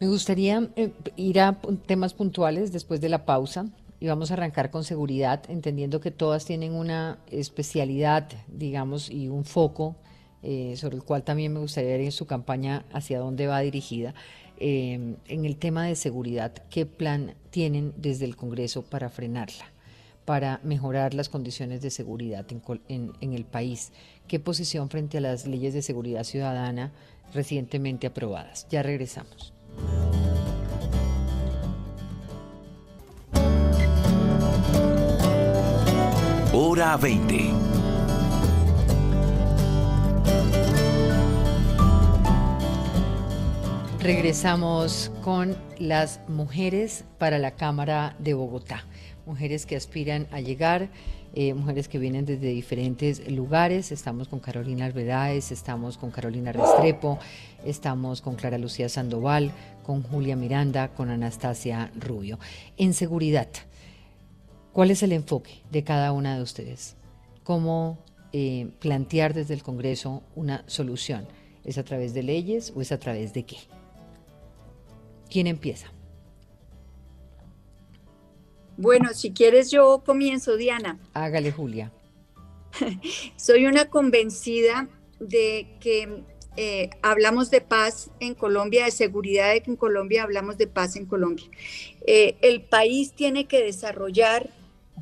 Me gustaría eh, ir a temas puntuales después de la pausa y vamos a arrancar con seguridad, entendiendo que todas tienen una especialidad, digamos, y un foco eh, sobre el cual también me gustaría ver en su campaña hacia dónde va dirigida. Eh, en el tema de seguridad, ¿qué plan tienen desde el Congreso para frenarla, para mejorar las condiciones de seguridad en, en el país? ¿Qué posición frente a las leyes de seguridad ciudadana recientemente aprobadas? Ya regresamos. Hora 20. Regresamos con las mujeres para la Cámara de Bogotá, mujeres que aspiran a llegar eh, mujeres que vienen desde diferentes lugares. Estamos con Carolina Alvedáez, estamos con Carolina Restrepo, estamos con Clara Lucía Sandoval, con Julia Miranda, con Anastasia Rubio. En seguridad, ¿cuál es el enfoque de cada una de ustedes? ¿Cómo eh, plantear desde el Congreso una solución? ¿Es a través de leyes o es a través de qué? ¿Quién empieza? Bueno, si quieres yo comienzo, Diana. Hágale, Julia. Soy una convencida de que eh, hablamos de paz en Colombia, de seguridad de que en Colombia hablamos de paz en Colombia. Eh, el país tiene que desarrollar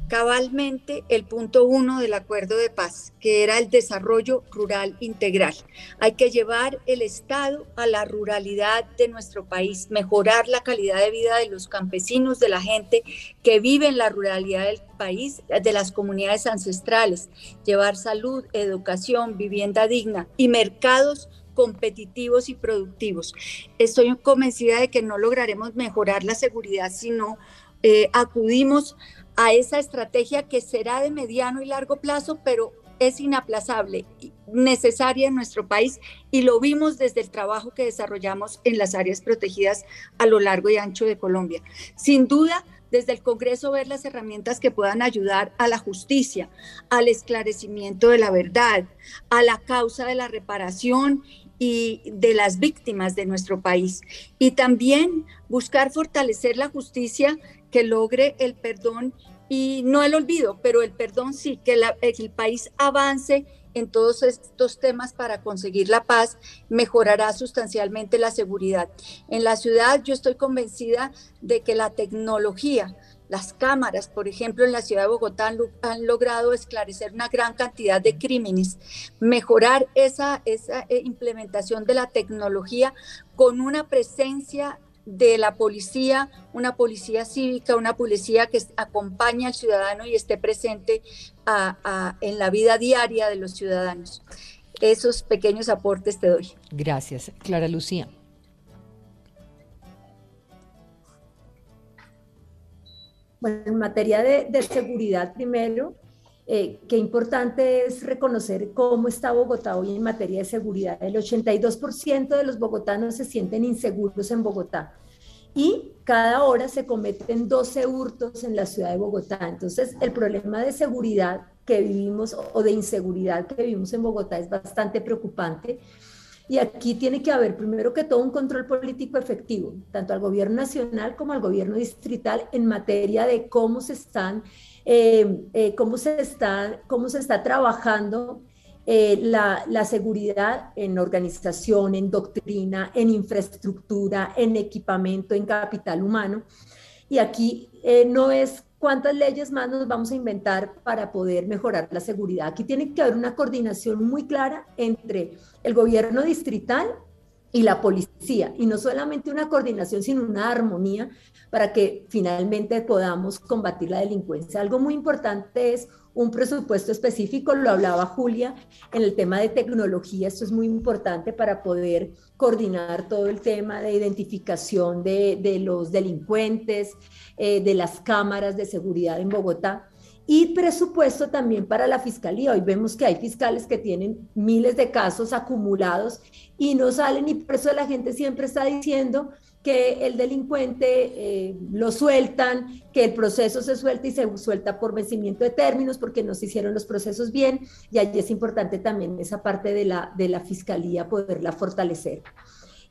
cabalmente el punto uno del acuerdo de paz, que era el desarrollo rural integral. Hay que llevar el Estado a la ruralidad de nuestro país, mejorar la calidad de vida de los campesinos, de la gente que vive en la ruralidad del país, de las comunidades ancestrales, llevar salud, educación, vivienda digna y mercados competitivos y productivos. Estoy convencida de que no lograremos mejorar la seguridad si no eh, acudimos a esa estrategia que será de mediano y largo plazo, pero es inaplazable, necesaria en nuestro país y lo vimos desde el trabajo que desarrollamos en las áreas protegidas a lo largo y ancho de Colombia. Sin duda, desde el Congreso ver las herramientas que puedan ayudar a la justicia, al esclarecimiento de la verdad, a la causa de la reparación y de las víctimas de nuestro país. Y también buscar fortalecer la justicia logre el perdón y no el olvido, pero el perdón sí, que el país avance en todos estos temas para conseguir la paz, mejorará sustancialmente la seguridad. En la ciudad yo estoy convencida de que la tecnología, las cámaras, por ejemplo, en la ciudad de Bogotá han, logrado esclarecer una gran cantidad de crímenes, mejorar esa, esa eh, implementación de la tecnología con una presencia de la policía, una policía cívica, una policía que acompañe al ciudadano y esté presente en la vida diaria de los ciudadanos. Esos pequeños aportes te doy. Gracias. Clara Lucía. Bueno, en materia de, de seguridad, primero, eh, qué importante es reconocer cómo está Bogotá hoy en materia de seguridad. El 82% de los bogotanos se sienten inseguros en Bogotá y cada hora se cometen 12 hurtos en la ciudad de Bogotá. Entonces, el problema de seguridad que vivimos o de inseguridad que vivimos en Bogotá es bastante preocupante. Y aquí tiene que haber, primero que todo, un control político efectivo, tanto al gobierno nacional como al gobierno distrital en materia de cómo se están eh, eh, cómo, se está, cómo se está trabajando eh, la, la, seguridad en organización, en doctrina, en infraestructura, en equipamiento, en capital humano. Y aquí no es cuántas leyes más nos vamos a inventar para poder mejorar la seguridad. Aquí tiene que haber una coordinación muy clara entre el gobierno distrital y la policía, y no solamente una coordinación, sino una armonía para que finalmente podamos combatir la delincuencia. Algo muy importante es un presupuesto específico, lo hablaba Julia, en el tema de tecnología, esto es muy importante para poder coordinar todo el tema de identificación de, los delincuentes, eh, de las cámaras de seguridad en Bogotá y presupuesto también para la fiscalía. Hoy vemos que hay fiscales que tienen miles de casos acumulados y no salen y por eso la gente siempre está diciendo que el delincuente eh, lo sueltan, que el proceso se suelta y se suelta por vencimiento de términos porque no se hicieron los procesos bien y allí es importante también esa parte de la, de la fiscalía poderla fortalecer.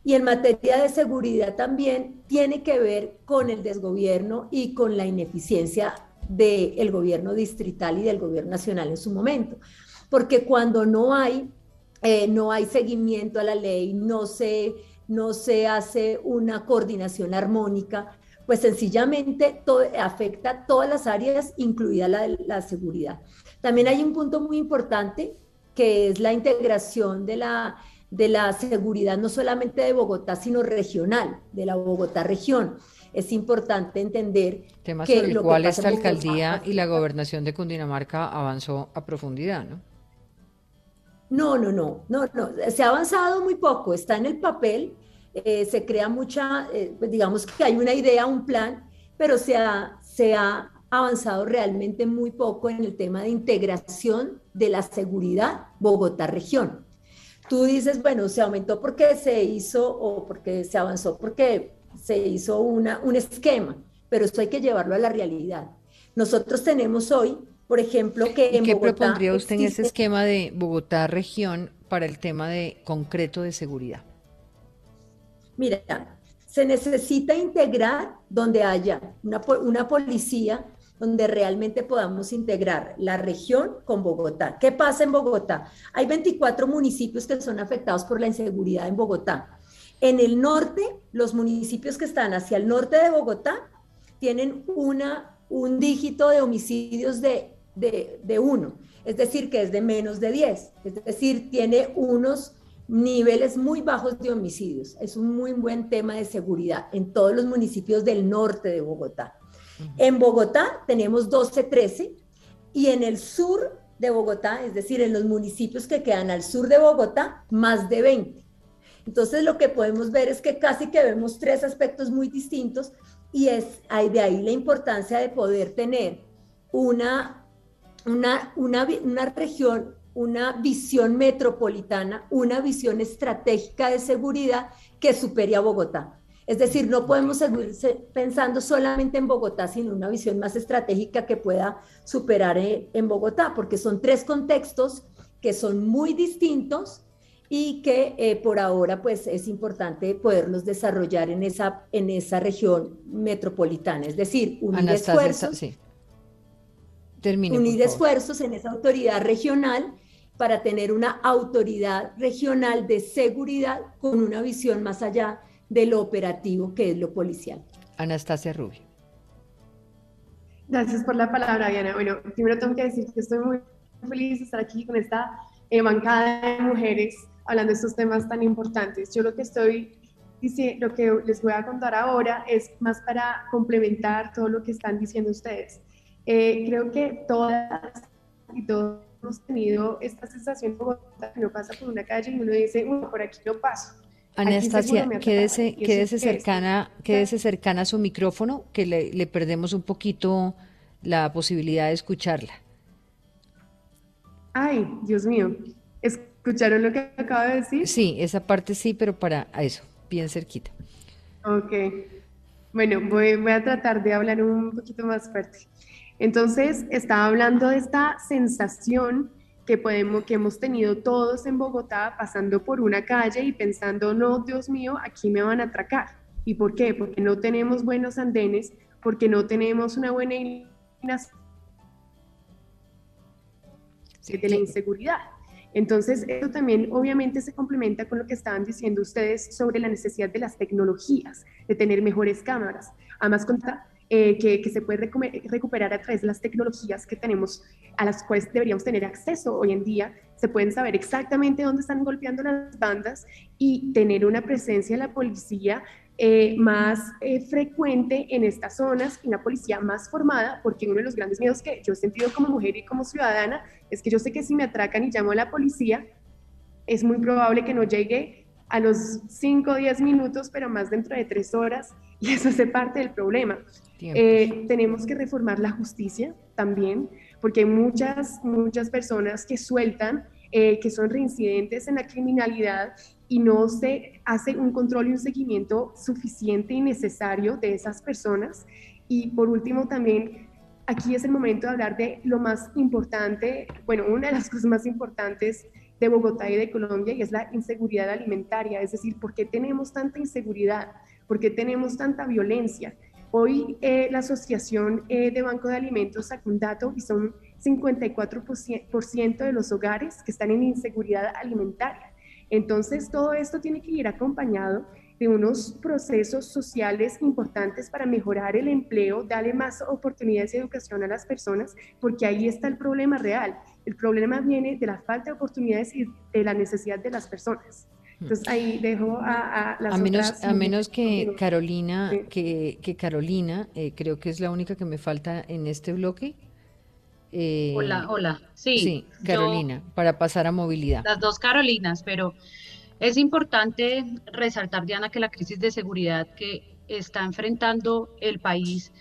Y en materia de seguridad también tiene que ver con el desgobierno y con la ineficiencia del gobierno distrital y del gobierno nacional en su momento. Porque cuando no hay, eh, no hay seguimiento a la ley, no se, no se hace una coordinación armónica, pues sencillamente todo, afecta todas las áreas, incluida la, la seguridad. También hay un punto muy importante que es la integración de la, de la seguridad no solamente de Bogotá, sino regional, de la Bogotá región es importante entender Tema que sobre el cual esta alcaldía y la gobernación de Cundinamarca avanzó a profundidad, ¿no? No, no, no, no, no, se ha avanzado muy poco, está en el papel, eh, se crea mucha, eh, pues digamos que hay una idea, un plan, pero se ha, se ha avanzado realmente muy poco en el tema de integración de la seguridad Bogotá región. Tú dices, bueno, se aumentó porque se hizo o porque se avanzó porque se hizo una, un esquema, pero esto hay que llevarlo a la realidad. Nosotros tenemos hoy, por ejemplo, que en ¿Qué propondría usted en ese esquema de Bogotá región para el tema de concreto de seguridad? Mira, se necesita integrar donde haya una, una policía donde realmente podamos integrar la región con Bogotá. ¿Qué pasa en Bogotá? Hay 24 municipios que son afectados por la inseguridad en Bogotá. En el norte, los municipios que están hacia el norte de Bogotá tienen una, un dígito de homicidios de, de, de uno, es decir, que es de menos de 10, es decir, tiene unos niveles muy bajos de homicidios. Es un muy buen tema de seguridad en todos los municipios del norte de Bogotá. En Bogotá tenemos 12, 13 y en el sur de Bogotá, es decir, en los municipios que quedan al sur de Bogotá, más de 20. Entonces lo que podemos ver es que casi que vemos tres aspectos muy distintos y es de ahí la importancia de poder tener una, una, una, una región, una visión metropolitana, una visión estratégica de seguridad que supere a Bogotá. Es decir, no podemos seguir pensando solamente en Bogotá, sino una visión más estratégica que pueda superar eh, en Bogotá, porque son tres contextos que son muy distintos y que eh, por ahora pues es importante poderlos desarrollar en esa, en esa región metropolitana, es decir, unir esfuerzos, unir esfuerzos en esa autoridad regional para tener una autoridad regional de seguridad con una visión más allá de lo operativo que es lo policial. Anastasia Rubio. Gracias por la palabra, Diana. Bueno, primero tengo que decir que estoy muy feliz de estar aquí con esta eh, bancada de mujeres hablando de estos temas tan importantes. Yo lo que estoy diciendo, lo que les voy a contar ahora es más para complementar todo lo que están diciendo ustedes. Eh, creo que todas y todos hemos tenido esta sensación como que uno pasa por una calle y uno dice, por aquí no paso. Anastasia, quédese, quédese cercana, quédese cercana a su micrófono, que le, le perdemos un poquito la posibilidad de escucharla. Ay, Dios mío. ¿Escucharon lo que acabo de decir? Sí, esa parte sí, pero para eso, bien cerquita. Ok. Bueno, voy, voy a tratar de hablar un poquito más fuerte. Entonces, estaba hablando de esta sensación que, podemos, que hemos tenido todos en Bogotá pasando por una calle y pensando, no, Dios mío, aquí me van a atracar. ¿Y por qué? Porque no tenemos buenos andenes, porque no tenemos una buena iluminación de la inseguridad. Entonces, eso también obviamente se complementa con lo que estaban diciendo ustedes sobre la necesidad de las tecnologías, de tener mejores cámaras. Además, contra eh, que, se puede recuperar a través de las tecnologías que tenemos, a las cuales deberíamos tener acceso hoy en día. Se pueden saber exactamente dónde están golpeando las bandas y tener una presencia de la policía eh, más eh, frecuente en estas zonas y una policía más formada, porque uno de los grandes miedos que yo he sentido como mujer y como ciudadana es que yo sé que si me atracan y llamo a la policía, es muy probable que no llegue a los 5 o 10 minutos, pero más dentro de 3 horas, y eso hace parte del problema. Eh, tenemos que reformar la justicia también, porque hay muchas, muchas personas que sueltan, eh, que son reincidentes en la criminalidad y no se hace un control y un seguimiento suficiente y necesario de esas personas. Y por último, también aquí es el momento de hablar de lo más importante, bueno, una de las cosas más importantes de Bogotá y de Colombia y es la inseguridad alimentaria, es decir, ¿por qué tenemos tanta inseguridad? ¿Por qué tenemos tanta violencia? Hoy eh, la Asociación eh, de Banco de Alimentos sacó un dato y son 54% de los hogares que están en inseguridad alimentaria. Entonces, todo esto tiene que ir acompañado de unos procesos sociales importantes para mejorar el empleo, darle más oportunidades de educación a las personas, porque ahí está el problema real. El problema viene de la falta de oportunidades y de la necesidad de las personas. Entonces ahí dejo a, las a menos, A menos que Carolina, que, que, Carolina, eh, creo que es la única que me falta en este bloque. Eh, hola, hola. Sí, sí Carolina, para pasar a movilidad. Las dos Carolinas, pero es importante resaltar, Diana, que la crisis de seguridad que está enfrentando el país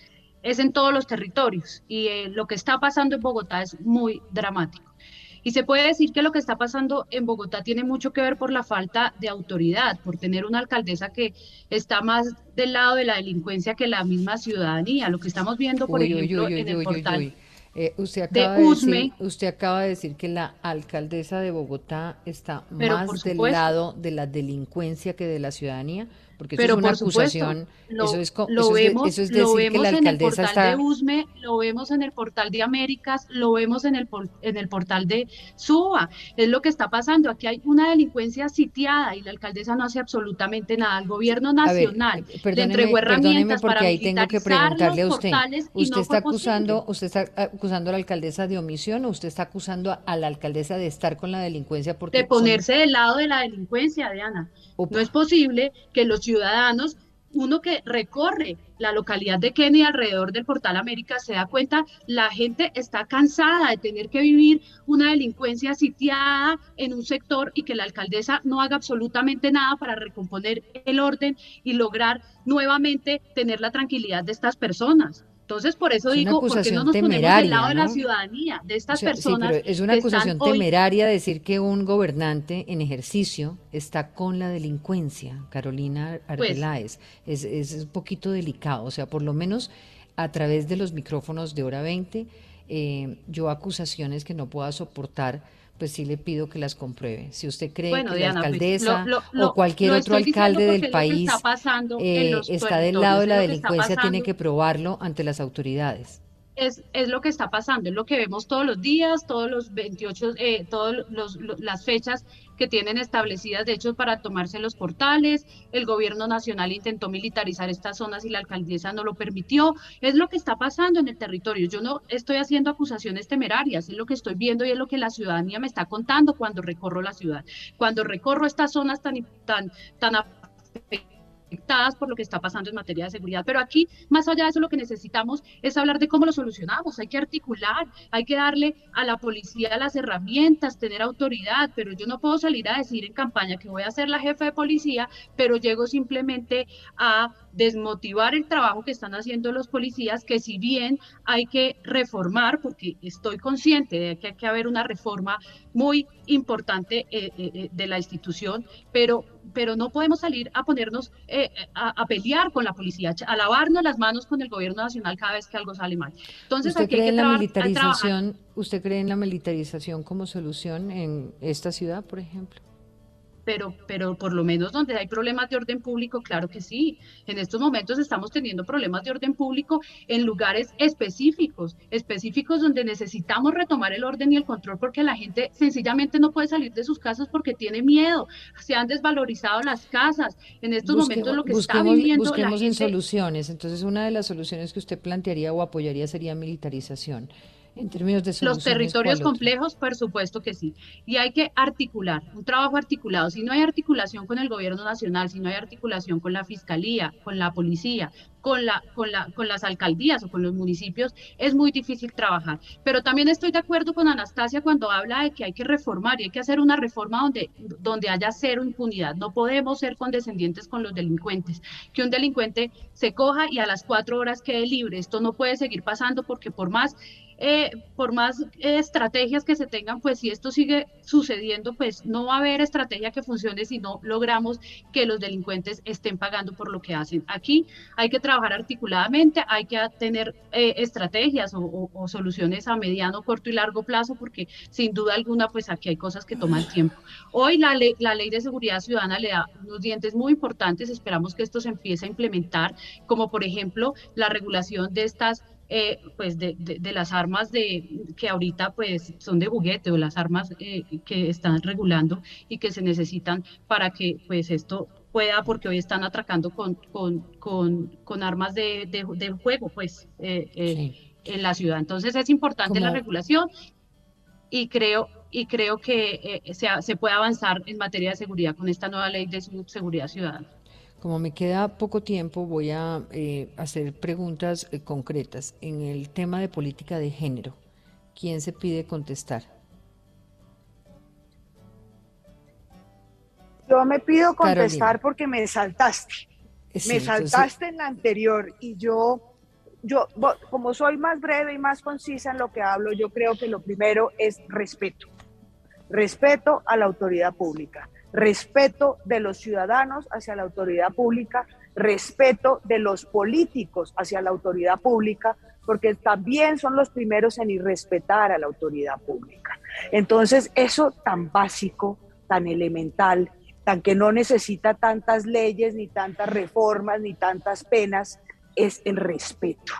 es en todos los territorios y eh, lo que está pasando en Bogotá es muy dramático. Y se puede decir que lo que está pasando en Bogotá tiene mucho que ver por la falta de autoridad, por tener una alcaldesa que está más del lado de la delincuencia que la misma ciudadanía. Lo que estamos viendo, por ejemplo, en el portal eh, usted, acaba de, decir, usted acaba de decir que la alcaldesa de Bogotá está más del lado de la delincuencia que de la ciudadanía porque eso es una acusación, lo, eso es, lo vemos, lo vemos en el portal de USME, lo vemos en el portal de Américas, lo vemos en el, en el portal de SUBA, es lo que está pasando, aquí hay una delincuencia sitiada y la alcaldesa no hace absolutamente nada, el gobierno nacional le entregó herramientas para ahí tengo que preguntarle a usted, usted está acusando, usted está acusando a la alcaldesa de omisión o usted está acusando a la alcaldesa de estar con la delincuencia porque de ponerse del lado de la delincuencia, Diana. No es posible que los ciudadanos, uno que recorre la localidad de Kenia alrededor del Portal América se da cuenta, la gente está cansada de tener que vivir una delincuencia sitiada en un sector y que la alcaldesa no haga absolutamente nada para recomponer el orden y lograr nuevamente tener la tranquilidad de estas personas. Entonces, por eso digo, ¿por qué no nos ponemos del lado de la ciudadanía, de estas personas? Sí, pero es una acusación temeraria decir que un gobernante en ejercicio está con la delincuencia, Carolina pues Arbeláez. es, es, un poquito delicado, o sea, por lo menos a través de los micrófonos de Hora 20, eh, yo acusaciones que no pueda soportar pues sí le pido que las compruebe. Si usted cree que la pues, alcaldesa o cualquier otro alcalde del país está, eh, está del lado de la delincuencia, tiene que probarlo ante las autoridades es, es, lo que está pasando, es lo que vemos todos los días, todos los 28, eh, todas las fechas que tienen establecidas, de hecho, para tomarse los portales. El gobierno nacional intentó militarizar estas zonas y la alcaldesa no lo permitió. Es lo que está pasando en el territorio. Yo no estoy haciendo acusaciones temerarias, es lo que estoy viendo y es lo que la ciudadanía me está contando cuando recorro la ciudad. Cuando recorro estas zonas tan, tan, tan por lo que está pasando en materia de seguridad. Pero aquí, más allá de eso, lo que necesitamos es hablar de cómo lo solucionamos. Hay que articular, hay que darle a la policía las herramientas, tener autoridad, pero yo no puedo salir a decir en campaña que voy a ser la jefa de policía, pero llego simplemente a desmotivar el trabajo que están haciendo los policías, que si bien hay que reformar, porque estoy consciente de que hay que haber una reforma muy importante eh, eh, eh, de la institución, pero, pero no podemos salir a ponernos a, pelear con la policía, a lavarnos las manos con el gobierno nacional cada vez que algo sale mal. Entonces, ¿Usted cree en la militarización? ¿Usted cree en la militarización como solución en esta ciudad, por ejemplo? Pero, pero por lo menos donde hay problemas de orden público, claro que sí. En estos momentos estamos teniendo problemas de orden público en lugares específicos, específicos donde necesitamos retomar el orden y el control porque la gente sencillamente no puede salir de sus casas porque tiene miedo. Se han desvalorizado las casas. En estos momentos lo que está viviendo busquemos la gente... en soluciones. Entonces, una de las soluciones que usted plantearía o apoyaría sería militarización en términos de Los territorios complejos, por supuesto que sí. Y hay que articular, un trabajo articulado. Si no hay articulación con el gobierno nacional, si no hay articulación con la fiscalía, con la policía, con, la, con, la, con las alcaldías o con los municipios, es muy difícil trabajar. Pero también estoy de acuerdo con Anastasia cuando habla de que hay que reformar y hay que hacer una reforma donde, donde haya cero impunidad. No podemos ser condescendientes con los delincuentes. Que un delincuente se coja y a las cuatro horas quede libre. Esto no puede seguir pasando porque por más eh, por más eh, estrategias que se tengan, pues si esto sigue sucediendo, pues no va a haber estrategia que funcione si no logramos que los delincuentes estén pagando por lo que hacen. Aquí hay que trabajar articuladamente, hay que tener eh, estrategias o, soluciones a mediano, corto y largo plazo, porque sin duda alguna, pues aquí hay cosas que toman tiempo. Hoy la ley, la ley de seguridad ciudadana le da unos dientes muy importantes, esperamos que esto se empiece a implementar, como por ejemplo la regulación de estas eh, pues de, de, las armas de que ahorita pues son de juguete o las armas eh, que están regulando y que se necesitan para que pues esto pueda porque hoy están atracando con, con, con, con armas de, de, juego pues eh, en la ciudad entonces es importante la regulación y creo y creo que se, se puede avanzar en materia de seguridad con esta nueva ley de seguridad ciudadana como me queda poco tiempo, voy a eh, hacer preguntas eh, concretas. En el tema de política de género, ¿quién se pide contestar? Yo me pido contestar porque me saltaste. me saltaste en la anterior y yo yo, como soy más breve y más concisa en lo que hablo, yo creo que lo primero es respeto. Respeto a la autoridad pública, respeto de los ciudadanos hacia la autoridad pública, respeto de los políticos hacia la autoridad pública, porque también son los primeros en irrespetar a la autoridad pública. Entonces, eso tan básico, tan elemental, tan que no necesita tantas leyes, ni tantas reformas, ni tantas penas, es el respeto.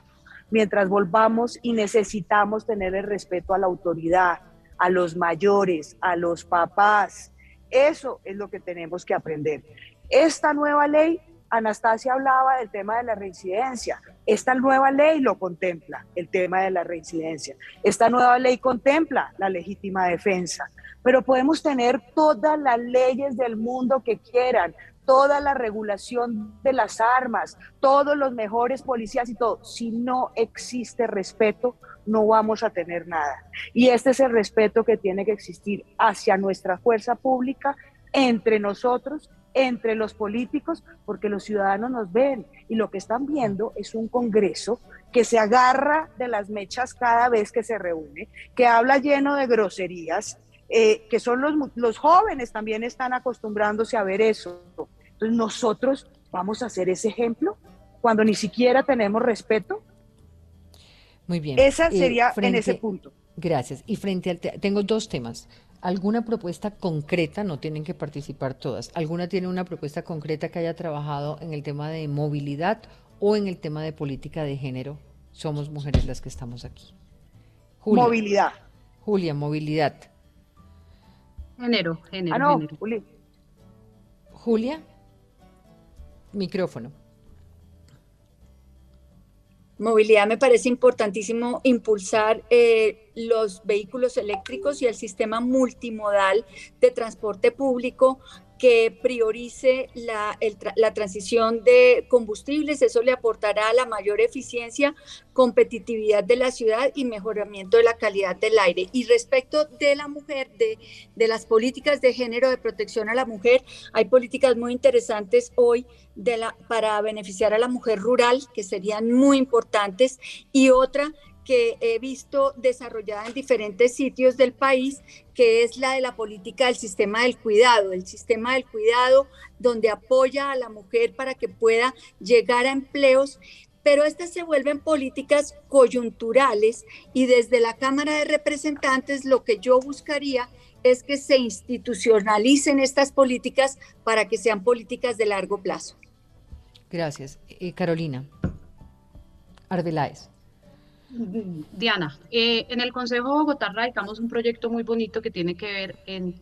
Mientras volvamos y necesitamos tener el respeto a la autoridad, a los mayores, a los papás, eso es lo que tenemos que aprender. Esta nueva ley, Anastasia hablaba del tema de la reincidencia. Esta nueva ley lo contempla, el tema de la reincidencia. Esta nueva ley contempla la legítima defensa. Pero podemos tener todas las leyes del mundo que quieran, toda la regulación de las armas, todos los mejores policías y todo. Si no existe respeto, no vamos a tener nada. Y este es el respeto que tiene que existir hacia nuestra fuerza pública, entre nosotros, entre los políticos, porque los ciudadanos nos ven y lo que están viendo es un Congreso que se agarra de las mechas cada vez que se reúne, que habla lleno de groserías, eh, que son los, los jóvenes también están acostumbrándose a ver eso. Entonces nosotros vamos a hacer ese ejemplo cuando ni siquiera tenemos respeto. Muy bien. Esa eh, sería en ese punto. Gracias. Y frente al tengo dos temas. ¿Alguna propuesta concreta? No tienen que participar todas. ¿Alguna tiene una propuesta concreta que haya trabajado en el tema de movilidad o en el tema de política de género? Somos mujeres las que estamos aquí. movilidad. Julia, movilidad. Género, género. Ah, no, Julia. Micrófono. Movilidad me parece importantísimo impulsar eh, los vehículos eléctricos y el sistema multimodal de transporte público que priorice la, la, transición de combustibles. Eso le aportará la mayor eficiencia, competitividad de la ciudad y mejoramiento de la calidad del aire. Y respecto de la mujer, de, de las políticas de género de protección a la mujer, hay políticas muy interesantes hoy para beneficiar a la mujer rural, que serían muy importantes, y otra que he visto desarrollada en diferentes sitios del país, que es la de la política del sistema del cuidado, el sistema del cuidado donde apoya a la mujer para que pueda llegar a empleos pero estas se vuelven políticas coyunturales y desde la Cámara de Representantes lo que yo buscaría es que se institucionalicen estas políticas para que sean políticas de largo plazo. Gracias. Eh, Carolina Arbeláez. Diana, eh, en el Consejo de Bogotá radicamos un proyecto muy bonito que tiene que ver en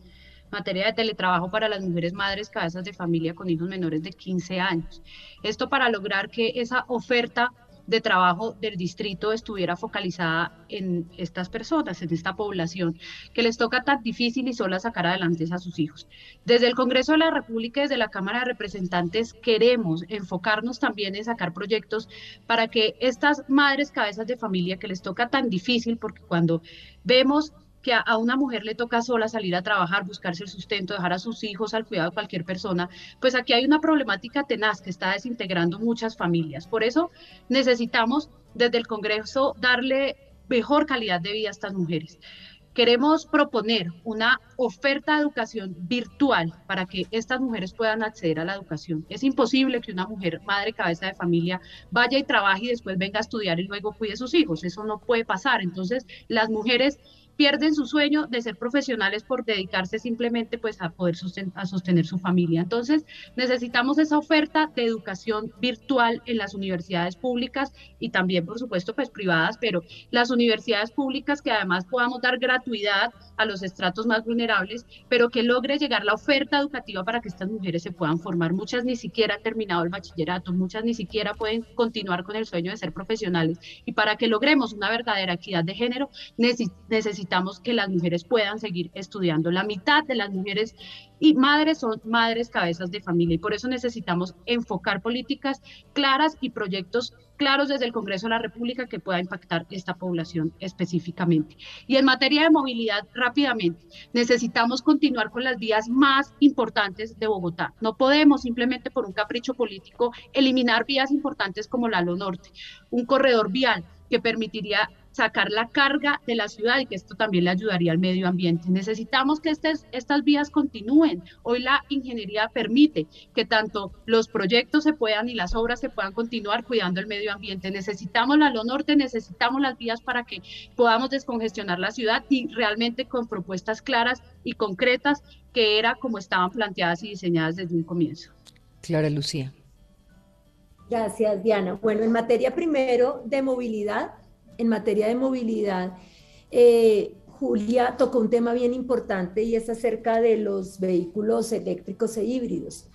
materia de teletrabajo para las mujeres madres cabezas de familia con hijos menores de 15 años. Esto para lograr que esa oferta de trabajo del distrito estuviera focalizada en estas personas, en esta población, que les toca tan difícil y sola sacar adelante a sus hijos. Desde el Congreso de la República y desde la Cámara de Representantes queremos enfocarnos también en sacar proyectos para que estas madres cabezas de familia que les toca tan difícil, porque cuando vemos que a, una mujer le toca sola salir a trabajar, buscarse el sustento, dejar a sus hijos al cuidado de cualquier persona, pues aquí hay una problemática tenaz que está desintegrando muchas familias. Por eso necesitamos desde el Congreso darle mejor calidad de vida a estas mujeres. Queremos proponer una oferta de educación virtual para que estas mujeres puedan acceder a la educación. Es imposible que una mujer, madre, cabeza de familia, vaya y trabaje y después venga a estudiar y luego cuide a sus hijos. Eso no puede pasar. Entonces, las mujeres pierden su sueño de ser profesionales por dedicarse simplemente pues a poder a sostener su familia. Entonces, necesitamos esa oferta de educación virtual en las universidades públicas y también, por supuesto, pues privadas, pero las universidades públicas que además podamos dar gratuidad a los estratos más vulnerables, pero que logre llegar la oferta educativa para que estas mujeres se puedan formar. Muchas ni siquiera han terminado el bachillerato, muchas ni siquiera pueden continuar con el sueño de ser profesionales. Y para que logremos una verdadera equidad de género, necesitamos que las mujeres puedan seguir estudiando. La mitad de las mujeres y madres son madres cabezas de familia y por eso necesitamos enfocar políticas claras y proyectos claros desde el Congreso de la República que pueda impactar esta población específicamente. Y en materia de movilidad, rápidamente, necesitamos continuar con las vías más importantes de Bogotá. No podemos simplemente por un capricho político eliminar vías importantes como la Lo Norte, un corredor vial que permitiría sacar la carga de la ciudad y que esto también le ayudaría al medio ambiente. Necesitamos que estas vías continúen. Hoy la ingeniería permite que tanto los proyectos se puedan y las obras se puedan continuar cuidando el medio ambiente. Necesitamos la Lo Norte, necesitamos las vías para que podamos descongestionar la ciudad y realmente con propuestas claras y concretas que era como estaban planteadas y diseñadas desde un comienzo. Clara Lucía. Gracias, Diana. Bueno, en materia primero de movilidad, en materia de movilidad, eh, Julia tocó un tema bien importante y es acerca de los vehículos eléctricos e híbridos.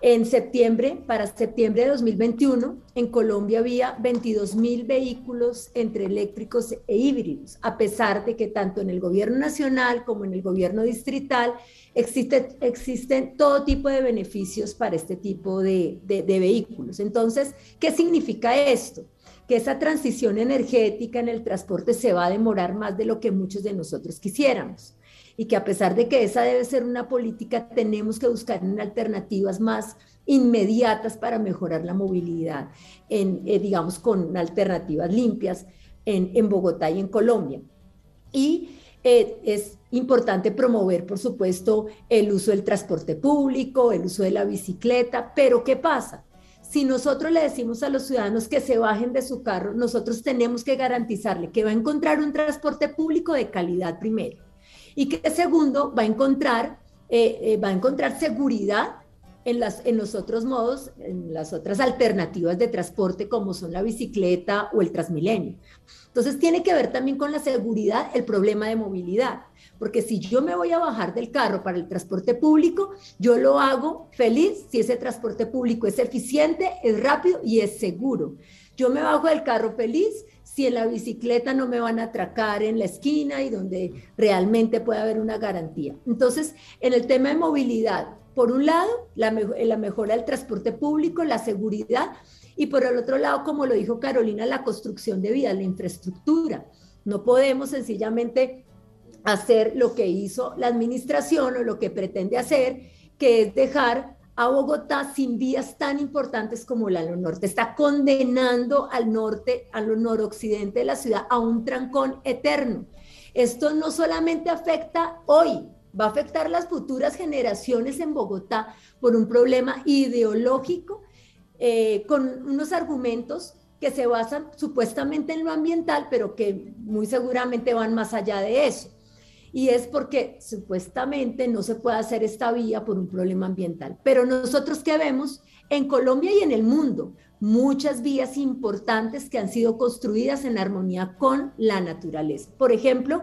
En septiembre, para septiembre de 2021, en Colombia había 22 mil vehículos entre eléctricos e híbridos, a pesar de que tanto en el gobierno nacional como en el gobierno distrital existe, existen todo tipo de beneficios para este tipo de vehículos. Entonces, ¿qué significa esto? Que esa transición energética en el transporte se va a demorar más de lo que muchos de nosotros quisiéramos y que a pesar de que esa debe ser una política, tenemos que buscar alternativas más inmediatas para mejorar la movilidad, en, eh, digamos, con alternativas limpias en, en, Bogotá y en Colombia. Y eh, es importante promover, por supuesto, el uso del transporte público, el uso de la bicicleta, pero ¿qué pasa? Si nosotros le decimos a los ciudadanos que se bajen de su carro, nosotros tenemos que garantizarle que va a encontrar un transporte público de calidad primero y que segundo va a encontrar, eh, eh, va a encontrar seguridad en, los otros modos, en las otras alternativas de transporte como son la bicicleta o el Transmilenio. Entonces tiene que ver también con la seguridad el problema de movilidad. Porque si yo me voy a bajar del carro para el transporte público, yo lo hago feliz si ese transporte público es eficiente, es rápido y es seguro. Yo me bajo del carro feliz si en la bicicleta no me van a atracar en la esquina y donde realmente puede haber una garantía. Entonces, en el tema de movilidad, por un lado, la, la mejora del transporte público, la seguridad, y por el otro lado, como lo dijo Carolina, la construcción de vías, la infraestructura. No podemos sencillamente hacer lo que hizo la administración o lo que pretende hacer, que es dejar a Bogotá sin vías tan importantes como la del norte. Está condenando al norte, al noroccidente de la ciudad a un trancón eterno. Esto no solamente afecta hoy, va a afectar las futuras generaciones en Bogotá por un problema ideológico eh, con unos argumentos que se basan supuestamente en lo ambiental, pero que muy seguramente van más allá de eso y es porque supuestamente no se puede hacer esta vía por un problema ambiental. Pero nosotros que vemos en Colombia y en el mundo, muchas vías importantes que han sido construidas en armonía con la naturaleza. Por ejemplo,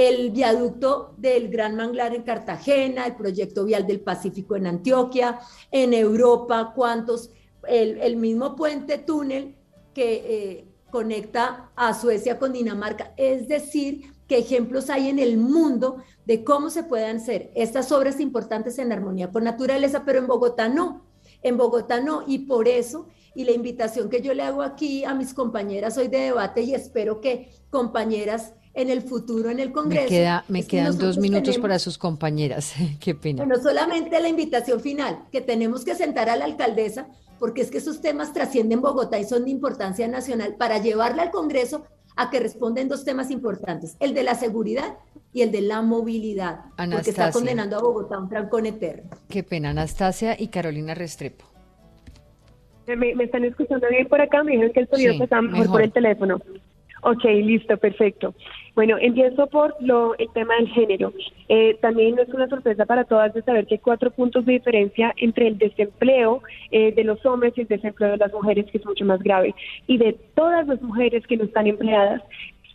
el viaducto del Gran Manglar en Cartagena, el proyecto vial del Pacífico en Antioquia, en Europa, cuántos, el, mismo puente túnel que eh, conecta a Suecia con Dinamarca. Es decir, qué ejemplos hay en el mundo de cómo se pueden hacer estas obras importantes en armonía con naturaleza, pero en Bogotá no. En Bogotá no, y por eso, y la invitación que yo le hago aquí a mis compañeras hoy de debate, y espero que compañeras en el futuro en el Congreso. Me, quedan dos minutos para sus compañeras. Qué pena. Bueno, solamente la invitación final, que tenemos que sentar a la alcaldesa, porque es que esos temas trascienden Bogotá y son de importancia nacional, para llevarla al Congreso a que responden dos temas importantes, el de la seguridad y el de la movilidad, porque está condenando a Bogotá a un trancón eterno. Qué pena, Anastasia y Carolina Restrepo. Me, están escuchando bien por acá, me dijeron que el sonido está mejor, por el teléfono. Ok, listo, perfecto. Bueno, empiezo por lo, el tema del género. Eh, también no es una sorpresa para todas de saber que hay cuatro puntos de diferencia entre el desempleo eh, de los hombres y el desempleo de las mujeres, que es mucho más grave. Y de todas las mujeres que no están empleadas,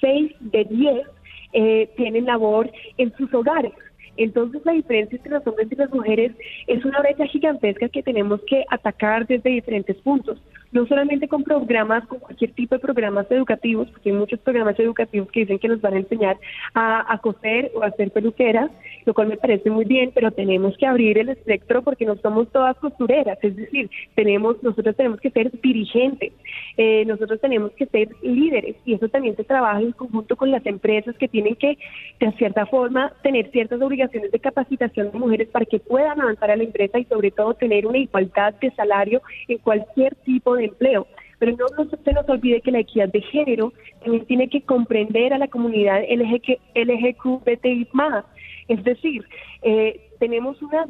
seis de diez eh, tienen labor en sus hogares. Entonces la diferencia entre los hombres y las mujeres es una brecha gigantesca que tenemos que atacar desde diferentes puntos. No solamente con programas, con cualquier tipo de programas educativos, porque hay muchos programas educativos que dicen que nos van a enseñar a, a coser o a hacer peluqueras, lo cual me parece muy bien, pero tenemos que abrir el espectro porque no somos todas costureras, es decir, tenemos, nosotros tenemos que ser dirigentes, eh, nosotros tenemos que ser líderes y eso también se trabaja en conjunto con las empresas que tienen que, de cierta forma, tener ciertas obligaciones de capacitación de mujeres para que puedan avanzar a la empresa y sobre todo tener una igualdad de salario en cualquier tipo de empleo. Pero no, se nos olvide que la equidad de género también tiene que comprender a la comunidad LGQ, LGQBTI más. Es decir, eh, tenemos una...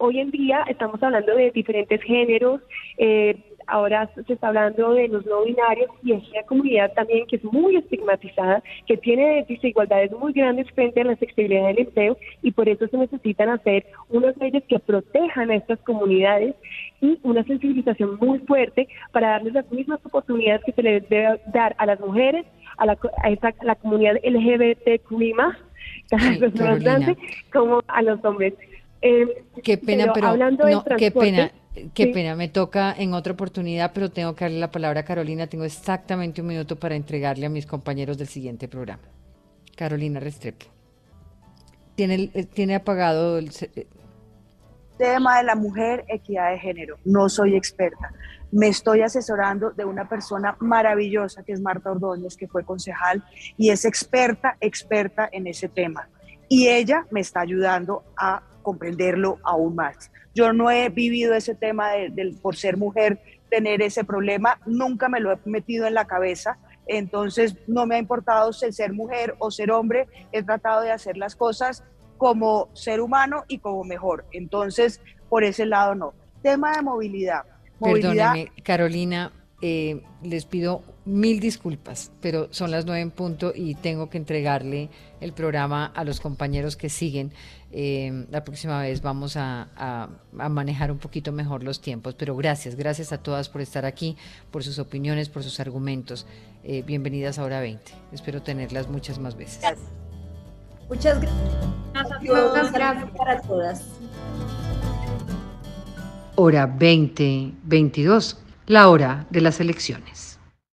Hoy en día estamos hablando de diferentes géneros, eh, ahora se está hablando de los no binarios y es una comunidad también que es muy estigmatizada, que tiene desigualdades muy grandes frente a la sexualidad del empleo y por eso se necesitan hacer unas leyes que protejan a estas comunidades y una sensibilización muy fuerte para darles las mismas oportunidades que se les debe dar a las mujeres, a la, a la comunidad LGBTQI+, como a los hombres. Eh, qué pena, pero, hablando no, qué pena. Qué pena, me toca en otra oportunidad, pero tengo que darle la palabra a Carolina. Tengo exactamente un minuto para entregarle a mis compañeros del siguiente programa. Carolina Restrepo. ¿Tiene, eh, tiene apagado el... Eh? Tema de la mujer, equidad de género. No soy experta. Me estoy asesorando de una persona maravillosa que es Marta Ordóñez, que fue concejal y es experta, experta en ese tema. Y ella me está ayudando a comprenderlo aún más. Yo no he vivido ese tema de, por ser mujer, tener ese problema, nunca me lo he metido en la cabeza, entonces no me ha importado ser mujer o ser hombre, he tratado de hacer las cosas como ser humano y como mejor, entonces por ese lado no. Tema de movilidad. movilidad Carolina, eh, les pido mil disculpas, pero son las nueve en punto y tengo que entregarle el programa a los compañeros que siguen. Eh, la próxima vez vamos a, manejar un poquito mejor los tiempos, pero gracias, gracias a todas por estar aquí, por sus opiniones, por sus argumentos. Eh, bienvenidas a Hora 20. Espero tenerlas muchas más veces. Muchas gracias. Muchas gracias para todas. Hora 2022, la hora de las elecciones.